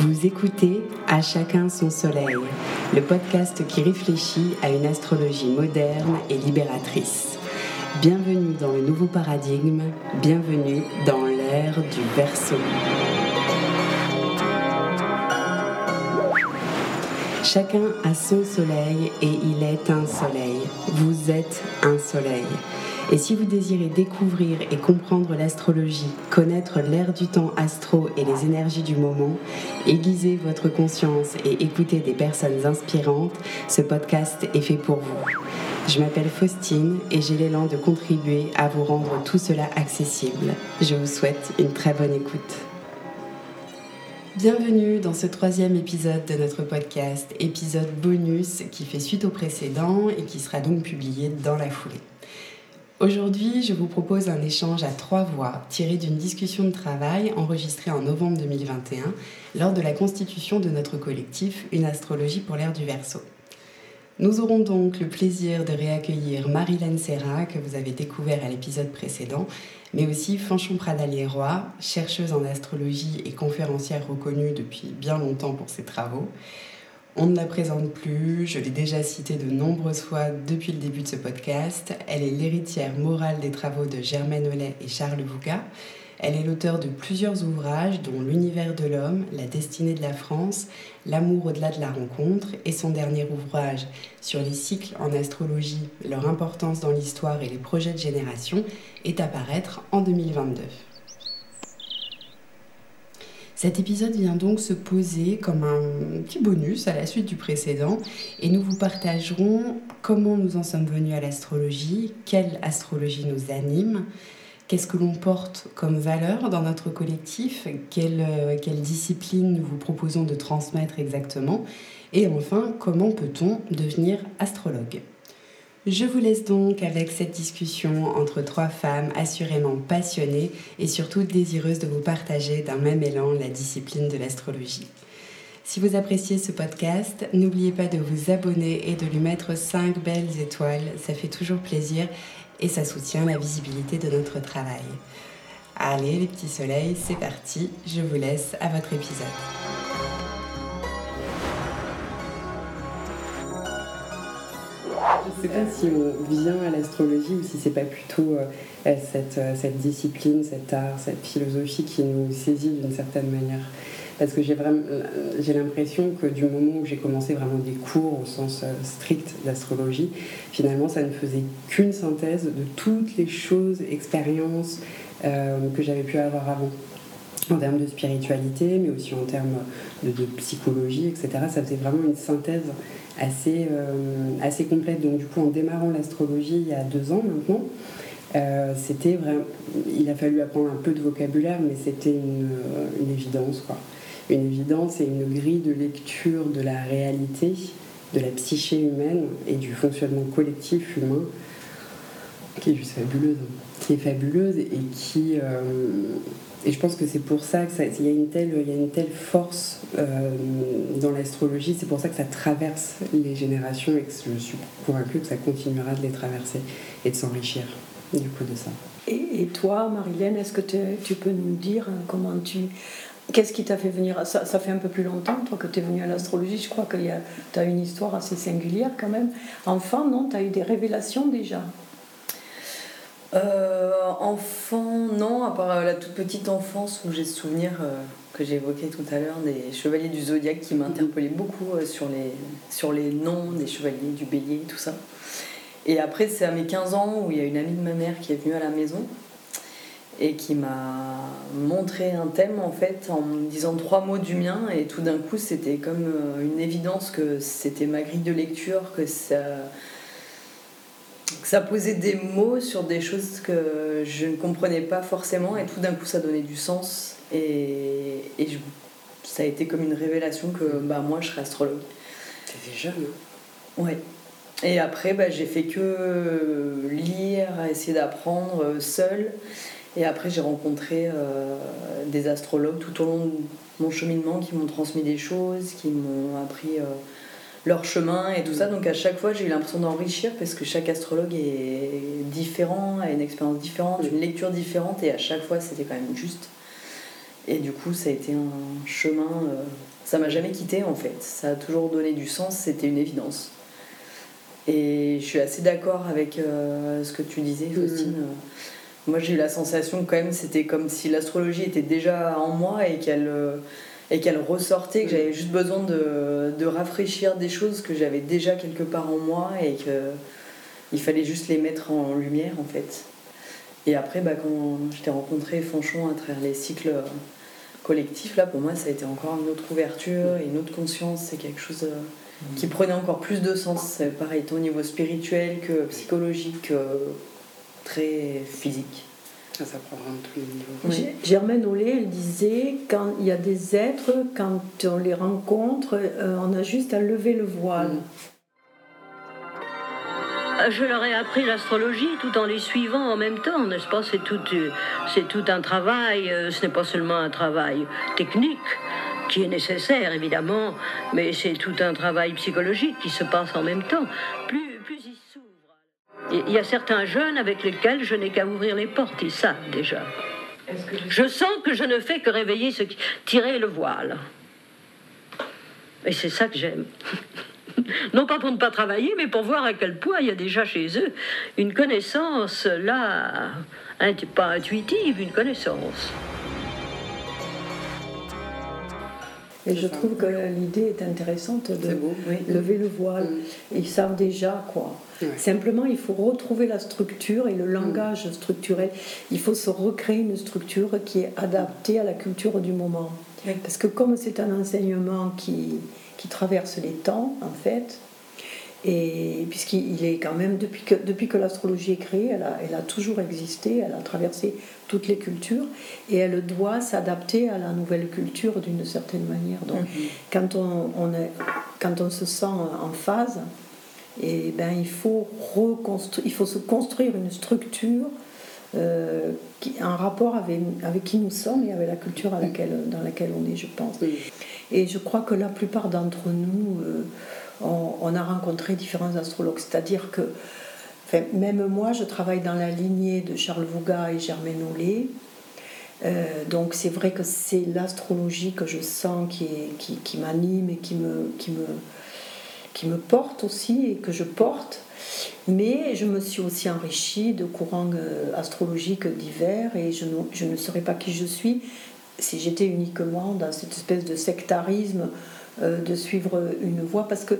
Vous écoutez À chacun son soleil, le podcast qui réfléchit à une astrologie moderne et libératrice. Bienvenue dans le nouveau paradigme, bienvenue dans l'ère du Verseau. Chacun a son soleil et il est un soleil. Vous êtes un soleil. Et si vous désirez découvrir et comprendre l'astrologie, connaître l'ère du temps astro et les énergies du moment, aiguiser votre conscience et écouter des personnes inspirantes, ce podcast est fait pour vous. Je m'appelle Faustine et j'ai l'élan de contribuer à vous rendre tout cela accessible. Je vous souhaite une très bonne écoute. Bienvenue dans ce troisième épisode de notre podcast, épisode bonus qui fait suite au précédent et qui sera donc publié dans la foulée. Aujourd'hui, je vous propose un échange à trois voix tiré d'une discussion de travail enregistrée en novembre 2021 lors de la constitution de notre collectif Une astrologie pour l'ère du Verseau. Nous aurons donc le plaisir de réaccueillir Marilène Serra, que vous avez découvert à l'épisode précédent, mais aussi Fanchon Pradalier-Roy, chercheuse en astrologie et conférencière reconnue depuis bien longtemps pour ses travaux. On ne la présente plus, je l'ai déjà citée de nombreuses fois depuis le début de ce podcast. Elle est l'héritière morale des travaux de Germaine Ollet et Charles Vouca. Elle est l'auteur de plusieurs ouvrages dont L'univers de l'homme, La destinée de la France, L'amour au-delà de la rencontre et son dernier ouvrage sur les cycles en astrologie, leur importance dans l'histoire et les projets de génération est à paraître en 2022. Cet épisode vient donc se poser comme un petit bonus à la suite du précédent et nous vous partagerons comment nous en sommes venus à l'astrologie, quelle astrologie nous anime, qu'est-ce que l'on porte comme valeur dans notre collectif, quelle, quelle discipline nous vous proposons de transmettre exactement et enfin comment peut-on devenir astrologue. Je vous laisse donc avec cette discussion entre trois femmes assurément passionnées et surtout désireuses de vous partager d'un même élan la discipline de l'astrologie. Si vous appréciez ce podcast, n'oubliez pas de vous abonner et de lui mettre 5 belles étoiles, ça fait toujours plaisir et ça soutient la visibilité de notre travail. Allez les petits soleils, c'est parti, je vous laisse à votre épisode. Sais pas si on vient à l'astrologie ou si c'est pas plutôt euh, cette, euh, cette, discipline, cet art, cette philosophie qui nous saisit d'une certaine manière. Parce que j'ai vraiment, euh, l'impression que du moment où j'ai commencé vraiment des cours au sens strict d'astrologie, finalement, ça ne faisait qu'une synthèse de toutes les choses, expériences que j'avais pu avoir avant en termes de spiritualité, mais aussi en termes de, psychologie, etc. Ça faisait vraiment une synthèse assez, euh, assez complète. Donc du coup, en démarrant l'astrologie il y a deux ans maintenant, euh, c'était il a fallu apprendre un peu de vocabulaire, mais c'était une, euh, une, évidence, quoi. Une évidence et une grille de lecture de la réalité, de la psyché humaine et du fonctionnement collectif humain qui est juste fabuleuse, fabuleuse et qui, et je pense que c'est pour ça qu'il y, a une telle, y a une telle force euh, dans l'astrologie, c'est pour ça que ça traverse les générations et que je suis convaincue que ça continuera de les traverser et de s'enrichir du coup de ça. Et, toi, Marilène, est-ce que tu peux nous dire euh, comment tu... Qu'est-ce qui t'a fait venir ça, fait un peu plus longtemps, toi, que tu es venue à l'astrologie. Je crois que tu as une histoire assez singulière quand même. Enfant, non Tu as eu des révélations déjà? Euh, enfant, non, à part euh, la toute petite enfance où j'ai ce souvenir euh, que évoqué tout à l'heure des chevaliers du zodiaque qui m'interpellaient beaucoup sur, les, sur les noms des chevaliers du bélier, tout ça. Et après, c'est à mes 15 ans où il y a une amie de ma mère qui est venue à la maison et qui m'a montré un thème en fait en disant trois mots du mien et tout d'un coup c'était comme une évidence que c'était ma grille de lecture, que ça ça posait des mots sur des choses que je ne comprenais pas forcément et tout d'un coup ça donnait du sens et, et ça a été comme une révélation que bah, moi je serais astrologue. T'étais jeune hein? Ouais. Et après bah, j'ai fait que lire, essayer d'apprendre seule et après j'ai rencontré euh, des astrologues tout au long de mon cheminement qui m'ont transmis des choses, qui m'ont appris... Euh, leur chemin et tout ça. Donc à chaque fois, j'ai eu l'impression d'enrichir parce que chaque astrologue est différent, a une expérience différente, une lecture différente et à chaque fois, c'était quand même juste. Et du coup, ça a été un chemin. Euh, ça m'a jamais quitté en fait. Ça a toujours donné du sens, c'était une évidence. Et je suis assez d'accord avec euh, ce que tu disais, mm. Faustine. Moi, j'ai eu la sensation quand même, c'était comme si l'astrologie était déjà en moi et qu'elle et qu'elle ressortait, que j'avais juste besoin de, de, rafraîchir des choses que j'avais déjà quelque part en moi et qu'il fallait juste les mettre en lumière en fait. Et après, bah, quand je t'ai rencontré Fanchon à travers les cycles collectifs, là pour moi ça a été encore une autre ouverture et une autre conscience, c'est quelque chose euh, qui prenait encore plus de sens, pareil, tant au niveau spirituel que psychologique, très physique. Ça, ça prend vraiment tous les niveaux. Germaine Olé, elle disait quand il y a des êtres, quand on les rencontre, euh, on a juste à lever le voile. Euh, je leur ai appris l'astrologie tout en les suivant en même temps, n'est-ce pas? C'est tout, euh, c'est tout un travail, ce n'est pas seulement un travail technique qui est nécessaire évidemment, mais c'est tout un travail psychologique qui se passe en même temps. Plus il y a certains jeunes avec lesquels je n'ai qu'à ouvrir les portes, ils savent déjà. Je sens que je ne fais que réveiller ce qui... tirer le voile. Et c'est ça que j'aime. non pas pour ne pas travailler, mais pour voir à quel point il y a déjà chez eux une connaissance là, pas intuitive, une connaissance. Et je trouve que l'idée est intéressante de lever le voile. Mm. Ils savent déjà quoi. Simplement, il faut retrouver la structure et le langage mm. structurel. Il faut se recréer une structure qui est adaptée à la culture du moment. Parce que comme c'est un enseignement qui, qui traverse les temps, en fait, et puisqu'il est quand même, depuis que, depuis que l'astrologie est créée, elle a, elle a, toujours existé, elle a traversé toutes les cultures, et elle doit s'adapter à la nouvelle culture d'une certaine manière. Donc, mm-hmm. quand, on, on est, quand on se sent en phase, et ben, il, faut reconstruire, il faut se construire une structure euh, qui, en rapport avec, avec qui nous sommes et avec la culture à laquelle, dans laquelle on est, je pense. Et je crois que la plupart d'entre nous, euh, on, a rencontré différents astrologues. C'est-à-dire que, enfin, même moi, je travaille dans la lignée de Charles Vouga et Germaine Olé. Euh, donc c'est vrai que c'est l'astrologie que je sens qui, qui, qui m'anime et qui me, qui me, qui me porte aussi et que je porte. Mais je me suis aussi enrichie de courants euh, astrologiques divers et je ne, je ne saurais pas qui je suis si j'étais uniquement dans cette espèce de sectarisme euh, de suivre une voie parce que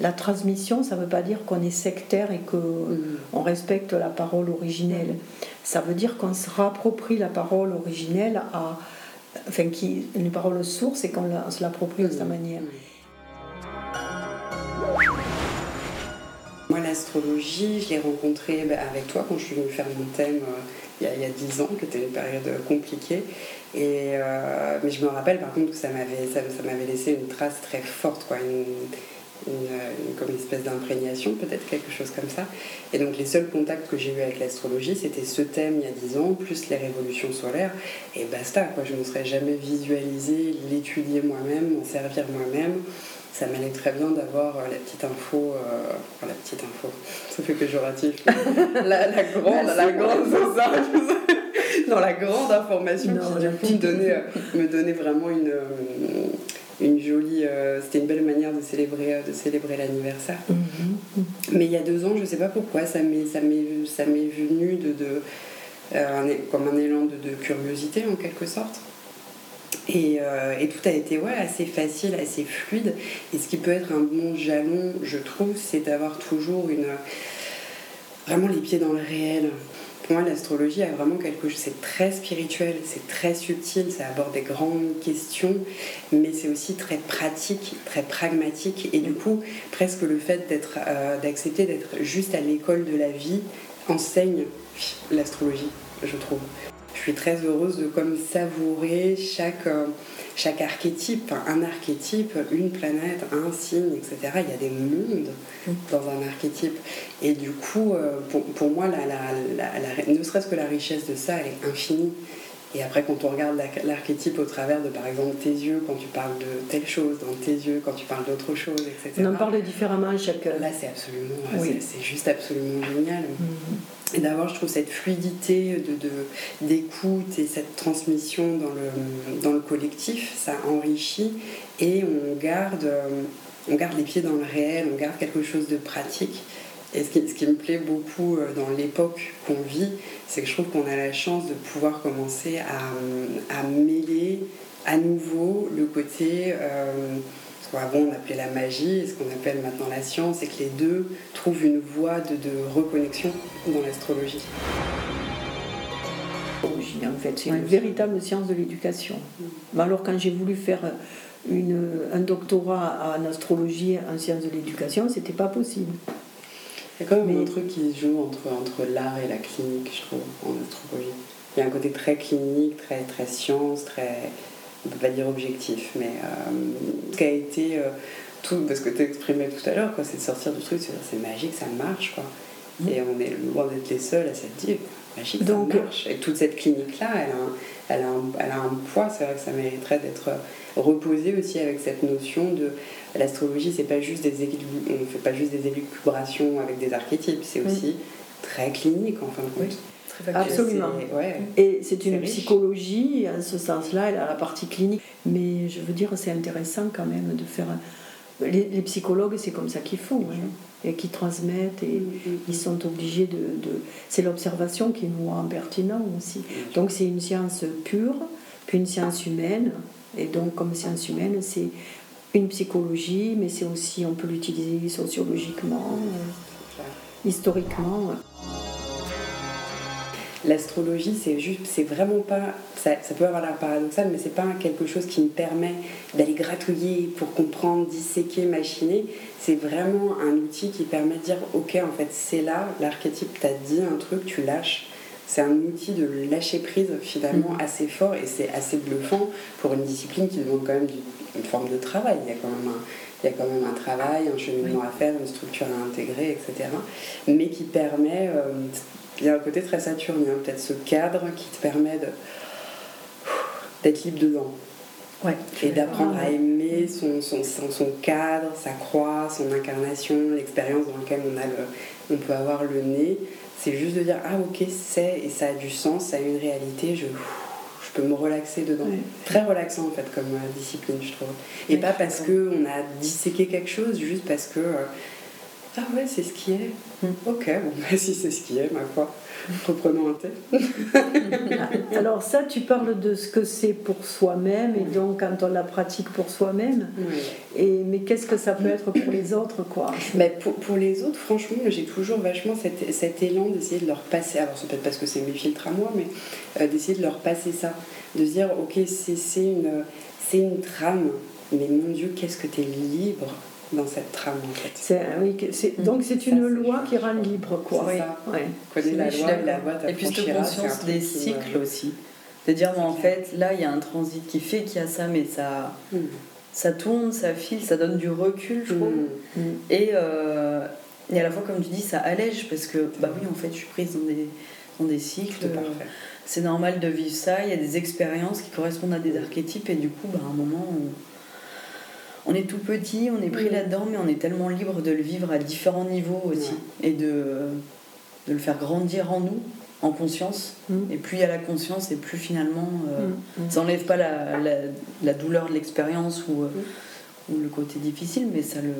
la transmission ça ne veut pas dire qu'on est sectaire et qu'on mm. respecte la parole originelle ça veut dire qu'on se rapproprie la parole originelle à enfin qui une parole source et qu'on se l'approprie de sa manière. Moi, l'astrologie, je l'ai rencontrée bah, avec toi quand je suis venue faire mon thème euh, il y a dix ans, qui était une période compliquée. Et, euh, mais je me rappelle par contre que ça m'avait, ça, laissé une trace très forte, quoi, une, comme une espèce d'imprégnation, peut-être quelque chose comme ça. Et donc les seuls contacts que j'ai eu avec l'astrologie, c'était ce thème il y a dix ans, plus les révolutions solaires, et basta. Je ne me serais jamais visualisé l'étudier moi-même, m'en servir moi-même ça m'allait très bien d'avoir euh, la petite info, euh, enfin, la petite info, ça fait que je la, la grande, la grande, c'est ça, non, la grande information qui, me, donnait, euh, me donnait vraiment une, une jolie, c'était une belle manière de célébrer, de célébrer l'anniversaire. Mhm. Mais il y a deux ans, je sais pas pourquoi, ça m'est, ça m'est, ça m'est venu de, de comme un élan de, de curiosité en quelque sorte. Euh, et, tout a été assez facile, assez fluide. Et ce qui peut être un bon jalon, je trouve, c'est d'avoir toujours vraiment les pieds dans le réel. Pour moi, l'astrologie a vraiment quelque chose, c'est très spirituel, c'est très subtil, ça aborde des grandes questions, mais c'est aussi très pratique, très pragmatique. Et du coup, presque le fait euh, d'accepter d'être juste à l'école de la vie enseigne l'astrologie, je trouve je suis très heureuse de comme savourer chaque, euh, chaque archétype, un archétype, une planète, un signe, etc. Il y a des mondes dans un archétype. Et du coup, euh, pour, pour moi, la, la, la, ne serait-ce que la richesse de ça, elle est infinie. Et après, quand on regarde l'archétype au travers de, par exemple, tes yeux, quand tu parles de telle chose, dans tes yeux, quand tu parles d'autre chose, etc. On en parle différemment chaque. Là, c'est absolument, c'est juste absolument génial. Mm-hmm. Et d'abord, je trouve cette fluidité de, d'écoute et cette transmission dans le, dans le collectif, ça enrichit et on garde, on garde les pieds dans le réel, on garde quelque chose de pratique. Et ce qui, ce qui me plaît beaucoup euh, dans l'époque qu'on vit, c'est que je trouve qu'on a la chance de pouvoir commencer à, à mêler à nouveau le côté, euh, ce qu'avant on appelait la magie et ce qu'on appelle maintenant la science, et que les deux trouvent une voie de, de reconnexion dans l'astrologie. En fait, c'est une véritable science de l'éducation. Mm. Alors quand j'ai voulu faire une, un doctorat en astrologie, en sciences de l'éducation, c'était pas possible. Il y a quand même un truc qui se joue entre, entre l'art et la clinique, je trouve, en astrologie. Il y a un côté très clinique, très, très science, très, on peut pas dire objectif, mais euh, qui a été euh, tout, parce que tu exprimais tout à l'heure, c'est de sortir du truc, c'est magique, ça marche, quoi. Mm. Et on est loin d'être les seuls à s'être dit, magique, Donc, ça marche. Et toute cette clinique-là, elle, elle, elle, a un poids, c'est vrai que ça mériterait d'être reposée aussi avec cette notion de l'astrologie, c'est pas juste des on fait pas juste des élucubrations avec des archétypes, c'est aussi très clinique en fin de compte. Absolument. Et c'est une psychologie, en ce sens-là, elle a la partie clinique. Mais je veux dire, c'est intéressant quand même de faire. Les, psychologues, c'est comme ça qu'ils font, hein, et qui transmettent, et ils sont obligés de. C'est l'observation qui nous rend pertinent aussi. Donc c'est une science pure, puis une science humaine. Et donc, comme science humaine, c'est une psychologie, mais c'est aussi, on peut l'utiliser sociologiquement, euh, historiquement. L'astrologie, c'est juste, c'est vraiment pas, ça, peut avoir l'air paradoxal, mais c'est pas quelque chose qui me permet d'aller gratouiller pour comprendre, disséquer, machiner. C'est vraiment un outil qui permet de dire, ok, en fait, c'est là, l'archétype t'a dit un truc, tu lâches. C'est un outil de lâcher prise finalement mm-hmm. assez fort et c'est assez bluffant pour une discipline qui demande quand même une forme de travail. Il y a quand même un, il y a quand même un travail, un cheminement à faire, une structure à intégrer, etc. Mais qui permet, euh, il y a un côté très saturnien, peut-être ce cadre qui te permet de, d'être libre dedans. Ouais, et d'apprendre à aimer son, son, son, cadre, sa croix, son incarnation, l'expérience dans laquelle on, a le, on peut avoir le nez. C'est juste de dire, ah ok, c'est, et ça a du sens, ça a une réalité, je je peux me relaxer dedans. Très relaxant en fait comme euh, discipline, je trouve. Et pas parce qu'on a disséqué quelque chose, juste parce que. Euh, ah ouais, c'est ce qui est. Hmm. Ok, bon, bah, si c'est ce qui est, ma foi, reprenons un thé. Alors ça, tu parles de ce que c'est pour soi-même, et donc quand on la pratique pour soi-même. Et, mais qu'est-ce que ça peut être pour les autres, quoi? Mais pour, pour, les autres, franchement, j'ai toujours vachement cet, cet élan d'essayer de leur passer, alors c'est peut-être parce que c'est mes filtres à moi, mais euh, d'essayer de leur passer ça. De dire, ok, c'est une, une trame, mais mon Dieu, qu'est-ce que tu es libre? Dans cette trame en fait. C'est, oui, c'est, mm. donc c'est une loi qui rend libre quoi. C'est ça. Ouais. la loi et la loi Et puis cette conscience des cycles aussi. De dire en fait là il y a un transit qui fait qu'il y a ça mais ça mm. ça tourne, ça file, ça donne du recul je trouve. Mm. Et, euh, et à la fois comme tu dis ça allège parce que bah oui en fait je suis prise dans des, dans des cycles. C'est normal de vivre ça, il y a des expériences qui correspondent à des archétypes et du coup bah, à un moment on on est tout petit, on est pris là-dedans, mais on est tellement libre de le vivre à différents niveaux aussi et de, de le faire grandir en nous, en conscience. Mm. Et plus il y a la conscience, et plus finalement euh, mm. Mm. ça n'enlève pas la, la, douleur de l'expérience ou, ou, le côté difficile, mais ça, le,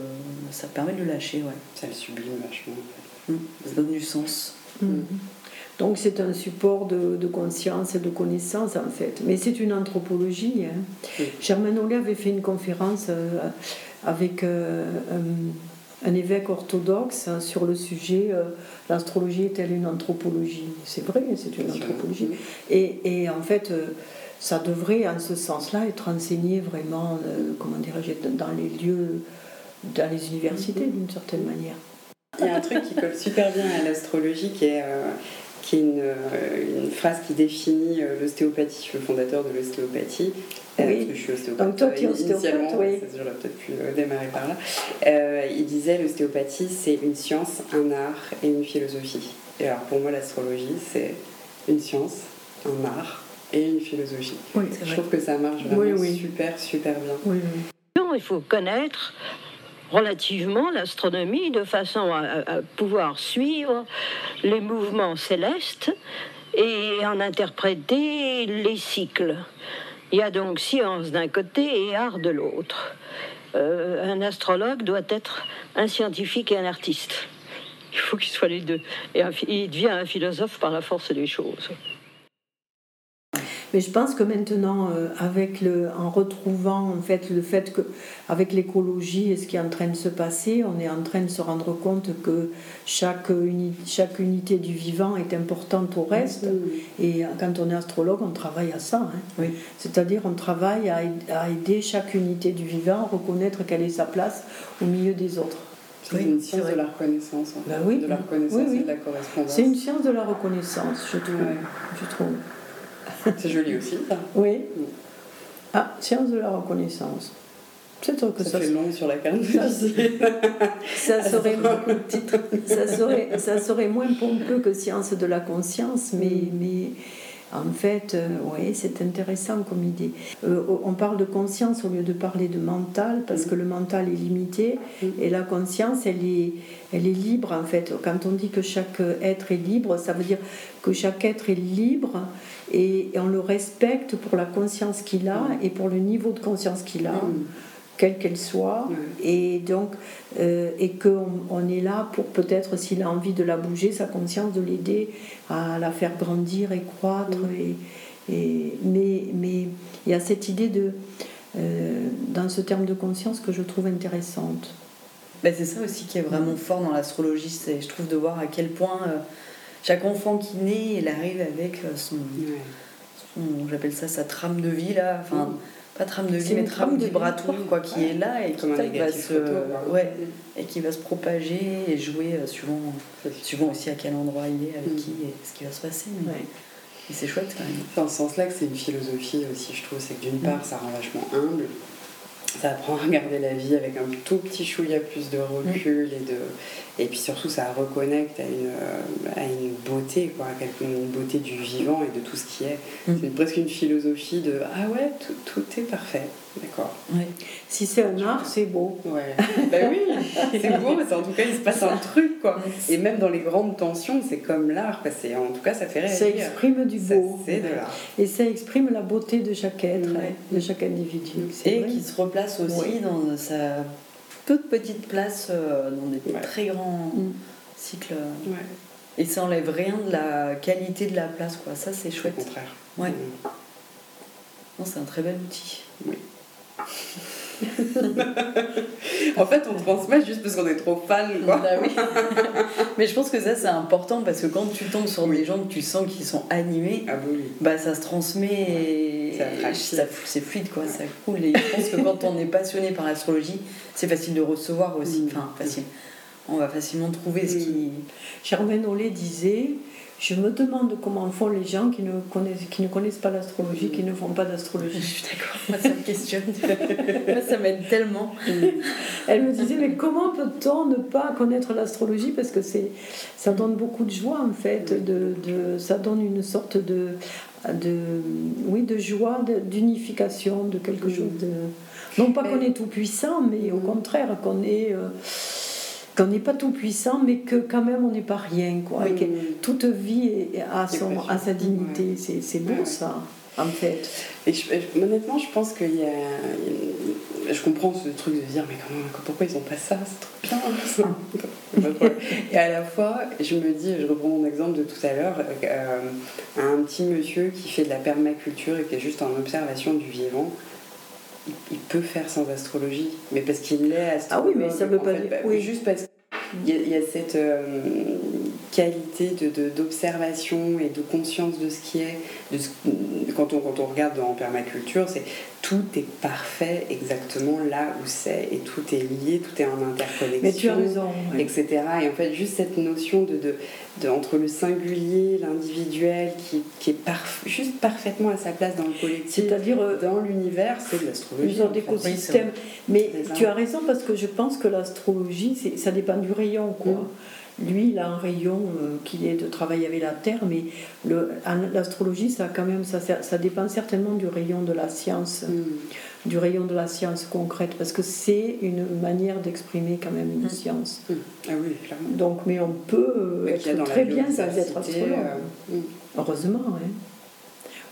ça permet de le lâcher. Ouais. Ça le sublime vachement. Ça donne du sens. Donc c'est un support de, conscience et de connaissance en fait. Mais c'est une anthropologie. Hein. Germaine Ollet avait fait une conférence euh, avec euh, un, évêque orthodoxe hein, sur le sujet euh, l'astrologie est-elle une anthropologie? C'est vrai, c'est une anthropologie. Et, et, en fait, ça devrait en ce sens-là être enseigné vraiment, comment dirais-je, dans les lieux, dans les universités d'une certaine manière. Il y a un truc qui colle super bien à l'astrologie qui est qui est une, euh, une phrase qui définit euh, l'ostéopathie. Je suis le fondateur de l'ostéopathie. Euh, oui. Parce que je suis ostéopathe. Donc toi, tu es ostéopathe, oui. J'aurais peut-être pu démarrer par là. il disait l'ostéopathie, c'est une science, un art et une philosophie. Et alors pour moi, l'astrologie, c'est une science, un art et une philosophie. Oui, Je trouve que ça marche vraiment Oui, oui. super, super bien. Oui, oui. Il faut connaître relativement l'astronomie de façon à, pouvoir suivre les mouvements célestes et en interpréter les cycles. Il y a donc science d'un côté et art de l'autre. Euh, un astrologue doit être un scientifique et un artiste. Il faut qu'il soit les deux. Et il devient un philosophe par la force des choses. Mais je pense que maintenant, euh, avec le, en retrouvant en fait le fait que avec l'écologie et ce qui est en train de se passer, on est en train de se rendre compte que chaque, uni- chaque unité du vivant est importante au reste. Et quand on est astrologue, on travaille à ça. hein. Oui. C'est-à-dire, on travaille à, aid- à aider chaque unité du vivant à reconnaître quelle est sa place au milieu des autres. C'est Oui, une science de la reconnaissance. en Bah fait, oui. De la reconnaissance Oui, oui. et de la correspondance. C'est une science de la reconnaissance, je trouve. Ouais. Je trouve. C'est joli aussi, ça. Oui. Ah, science de la reconnaissance. C'est sûr que Ça, ça, fait long sur la de ça, visite. ça serait ça serait ça serait moins pompeux que science de la conscience, mais Mm. mais en fait, euh, oui, c'est intéressant comme idée. Euh, on parle de conscience au lieu de parler de mental parce Mm. que le mental est limité Mm. et la conscience, elle est elle est libre en fait. Quand on dit que chaque être est libre, ça veut dire que chaque être est libre et, et on le respecte pour la conscience qu'il a Mm. et pour le niveau de conscience qu'il a Mm. quelle qu'elle soit, et donc euh, et qu'on on est là pour peut-être s'il a envie de la bouger, sa conscience, de l'aider à la faire grandir et croître. Et, et- mais mais il y a cette idée de euh, dans ce terme de conscience que je trouve intéressante. Ben, c'est ça aussi qui est vraiment fort dans l'astrologie, c'est je trouve de voir à quel point euh, chaque enfant qui naît, il arrive avec euh, son, Ouais. son- j'appelle ça sa trame de vie là, enfin Mm. pas trame de vie mais trame trame de vie, vibratoire quoi, qui Ouais. est là et qui va se, photo. ouais, et qui va se propager et jouer euh, suivant, suivant aussi à quel endroit il est, avec Mm. qui et ce qui va se passer. mais- Ouais. Et c'est chouette quand même. Dans ce sens-là que c'est une philosophie aussi, je trouve, c'est que d'une part, ça rend vachement humble, ça apprend à regarder la vie avec un tout petit chouïa plus de recul et de et puis surtout ça reconnecte à une, à une beauté quoi, à une beauté du vivant et de tout ce qui est. Mm. C'est presque une philosophie de ah ouais tout, tout est parfait, d'accord. Ouais. Si c'est un art, c'est beau. Ouais. ben oui, c'est beau, mais en tout cas il se passe un truc quoi. Et même dans les grandes tensions, c'est comme l'art, en tout cas ça fait Ça réagir. exprime du Ça, beau. C'est de l'art. Et ça exprime la beauté de chaque être, Ouais. de chaque individu. Et qui se replace aussi Oui. dans sa toute petite place euh, dans des très grands Mm. cycles. Et ça enlève rien de la qualité de la place, quoi. Ça, c'est Au chouette. contraire. Ouais. Mm. Non, c'est un très bel outil. En fait, on transmet juste parce qu'on est trop fan, quoi. Bah oui. Mais je pense que ça, c'est important parce que quand tu tombes sur Oui. des gens que tu sens qui sont animés, Ah bah oui. bah ça se transmet et c'est fluide, quoi. Ça coule. Et je pense que quand on est passionné par l'astrologie, c'est facile de recevoir aussi. Mm. Enfin, facile. On va facilement trouver ce Mm. qui. Germaine Ollet disait Je me demande comment font les gens qui ne connaissent, qui ne connaissent pas l'astrologie, qui ne font pas Je d'astrologie. suis d'accord, moi ça me questionne. moi ça m'aide tellement. Elle me disait Mais comment peut-on ne pas connaître l'astrologie? Parce que c'est, ça donne beaucoup de joie en fait, de, de- ça donne une sorte de, de, oui, de joie, d'unification, de quelque Mm. chose de. Non pas qu'on est tout puissant, mais au Mm. contraire qu'on est. euh, qu'on n'est pas tout puissant, mais que quand même on n'est pas rien. Quoi. Et que toute vie a, son, a sa dignité. C'est, c'est beau Ouais, ouais. ça, en fait. Et je- honnêtement, je pense qu'il y a. Je comprends ce truc de dire, mais comment, pourquoi ils ont pas ça? C'est trop bien. ça. Pas de problème. Et à la fois, je me dis, je reprends mon exemple de tout à l'heure, euh, un petit monsieur qui fait de la permaculture et qui est juste en observation du vivant. Il- Il peut faire sans astrologie, mais parce qu'il est astrologue. Ah oui, mais ça veut pas fait, dire- bah, oui. Juste parce qu'il y, a- il y a cette euh, qualité de- de- d'observation et de conscience de ce qui est. De ce- quand, on, quand on regarde en permaculture, c'est tout est parfait exactement là où c'est et tout est lié, tout est en interconnexion. Mais tu as raison. etc. Et en fait, juste cette notion de, de, de- entre le singulier, l'individuel, qui, qui est parf- juste parfaitement à sa place dans le collectif, C'est-à-dire euh, dans l'univers, c'est de l'astrologie. fait. d'écosystèmes. Mais tu as raison parce que je pense que l'astrologie, ça dépend du rayon. Quoi. Mm. Lui, il a un rayon euh, qui est de travailler avec la Terre, mais l'astrologie, ça quand même, ça, ça dépend certainement du rayon de la science, Mm. du rayon de la science concrète, parce que c'est une manière d'exprimer quand même une Mm. science. Mm. Ah oui, clairement. Donc, mais on peut euh, Mais être très bien sans être astrologue. euh. Heureusement, hein.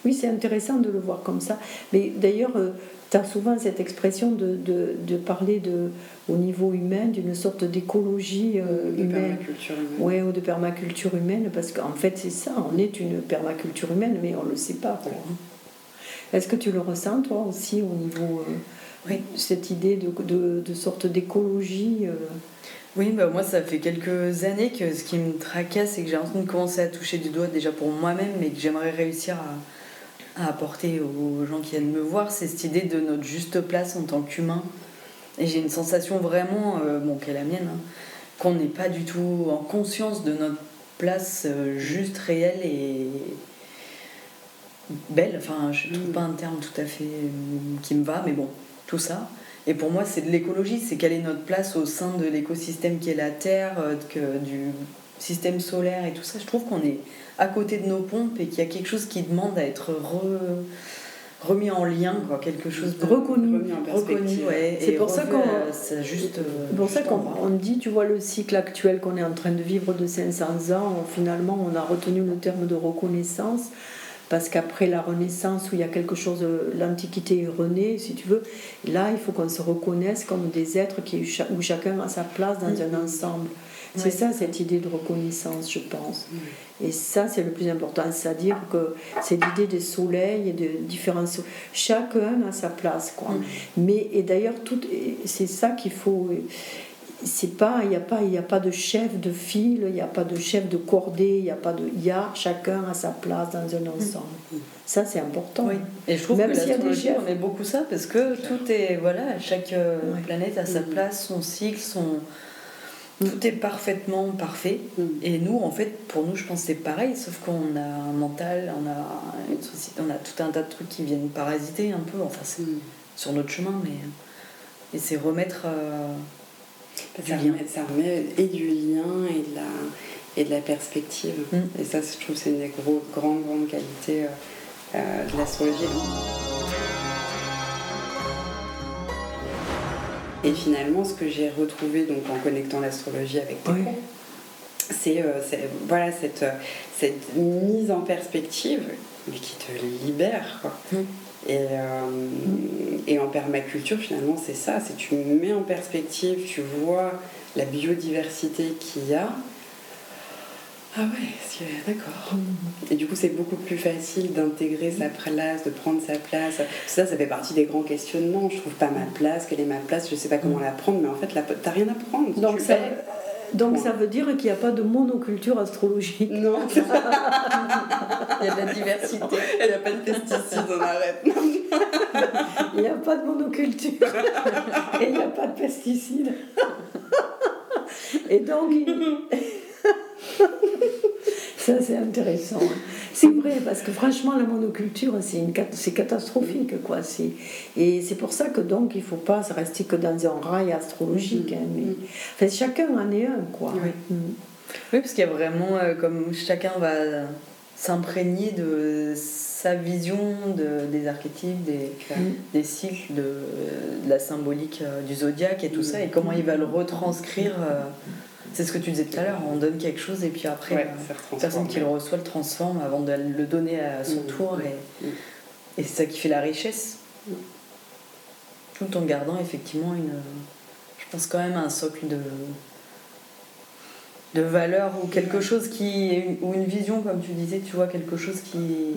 Oui, c'est intéressant de le voir comme ça. Mais d'ailleurs, tu as souvent cette expression de, de, de parler de, au niveau humain d'une sorte d'écologie euh, de humaine. permaculture humaine. Ouais, ou de permaculture humaine, parce qu'en fait, c'est ça, on est une permaculture humaine, mais on ne le sait pas. quoi. Est-ce que tu le ressens, toi aussi, au niveau. euh, Oui. Cette idée de, de, de sorte d'écologie euh, Oui, bah moi ça fait quelques années que ce qui me tracasse, c'est que j'ai en train de commencer à toucher du doigt déjà pour moi-même, mais que j'aimerais réussir à, à apporter aux gens qui viennent me voir, c'est cette idée de notre juste place en tant qu'humain. Et j'ai une sensation vraiment, euh, bon, qui est la mienne, hein, qu'on n'est pas du tout en conscience de notre place euh, juste, réelle et belle. Enfin, je trouve Mm. pas un terme tout à fait euh, qui me va, mais bon, tout ça. Et pour moi, c'est de l'écologie, c'est quelle est notre place au sein de l'écosystème qui est la Terre, que, du système solaire et tout ça. Je trouve qu'on est à côté de nos pompes et qu'il y a quelque chose qui demande à être re- remis en lien, quoi, quelque chose de Reconnu. Reconnu, ouais, C'est pour ça qu'on- juste. euh, pour ça qu'on dit, tu vois, le cycle actuel qu'on est en train de vivre de 500 ans, on- finalement, on a retenu le terme de reconnaissance, parce qu'après la Renaissance, où il y a quelque chose, de- l'Antiquité est renée, si tu veux, là, il faut qu'on se reconnaisse comme des êtres qui, où chacun a sa place dans un ensemble. C'est ça, cette idée de reconnaissance, je pense. Mm. Et ça, c'est le plus important, c'est-à-dire que c'est l'idée des soleils et de différents Chacun a sa place, quoi. Mm. Mais et d'ailleurs, tout, c'est ça qu'il faut. C'est pas, il n'y a pas, il y a pas de chef de file, il n'y a pas de chef de cordée, il y a pas de, il y a chacun a sa place dans un ensemble. Ça, c'est important. Oui, et je trouve Même que s'il y a des l'astrologie on met beaucoup ça parce que tout est voilà, chaque euh, planète a sa Mhm. place, son cycle, son tout est parfaitement parfait. Mm. Et nous, en fait, pour nous, je pense que c'est pareil, sauf qu'on a un mental, on a une société, on a tout un tas de trucs qui viennent parasiter un peu, enfin c'est Mm. sur notre chemin, mais et c'est remettre euh, Ça Du lien. remet, ça remet et du lien et de la, et de la perspective. Mm. Et ça, je trouve c'est une des gros, grandes, grandes qualités euh, euh, de l'astrologie. Et finalement, ce que j'ai retrouvé donc, en connectant l'astrologie avec tes Oui. cours, c'est euh, c'est- voilà, cette, euh, cette mise en perspective mais qui te libère. Quoi. Mm. Et, euh, et en permaculture, finalement, c'est ça. C'est tu mets en perspective, tu vois la biodiversité qu'il y a. Ah ouais, d'accord. Et du coup, c'est beaucoup plus facile d'intégrer sa place, de prendre sa place. Ça, ça fait partie des grands questionnements. Je trouve pas ma place, quelle est ma place, je sais pas comment la prendre, mais en fait, là, t'as rien à prendre. Donc, ça, donc ça veut dire qu'il n'y a pas de monoculture astrologique. Non, il y a de la diversité. il n'y a pas de pesticides, on arrête. Il n'y a pas de monoculture et il n'y a pas de pesticides. Et donc, il- ça c'est intéressant. C'est vrai, parce que franchement, la monoculture, c'est une cat- c'est catastrophique. Quoi. Et c'est pour ça que donc, il ne faut pas rester que dans un rail astrologique. hein, mais... enfin, chacun en est un. Quoi. Oui. Mm. Oui, parce qu'il y a vraiment, euh, comme chacun va s'imprégner de sa vision de, des archétypes, des, des cycles, de, de la symbolique euh, du zodiaque et tout ça, et comment il va le retranscrire. euh, c'est ce que tu disais tout à l'heure, on donne quelque chose et puis après, Ouais, euh, la personne qui le reçoit le transforme avant de le donner à son Mm. tour, et, Mm. et c'est ça qui fait la richesse. Mm. Tout en gardant effectivement une. Je pense quand même à un socle de de valeur ou quelque chose qui ou une vision comme tu disais tu vois quelque chose qui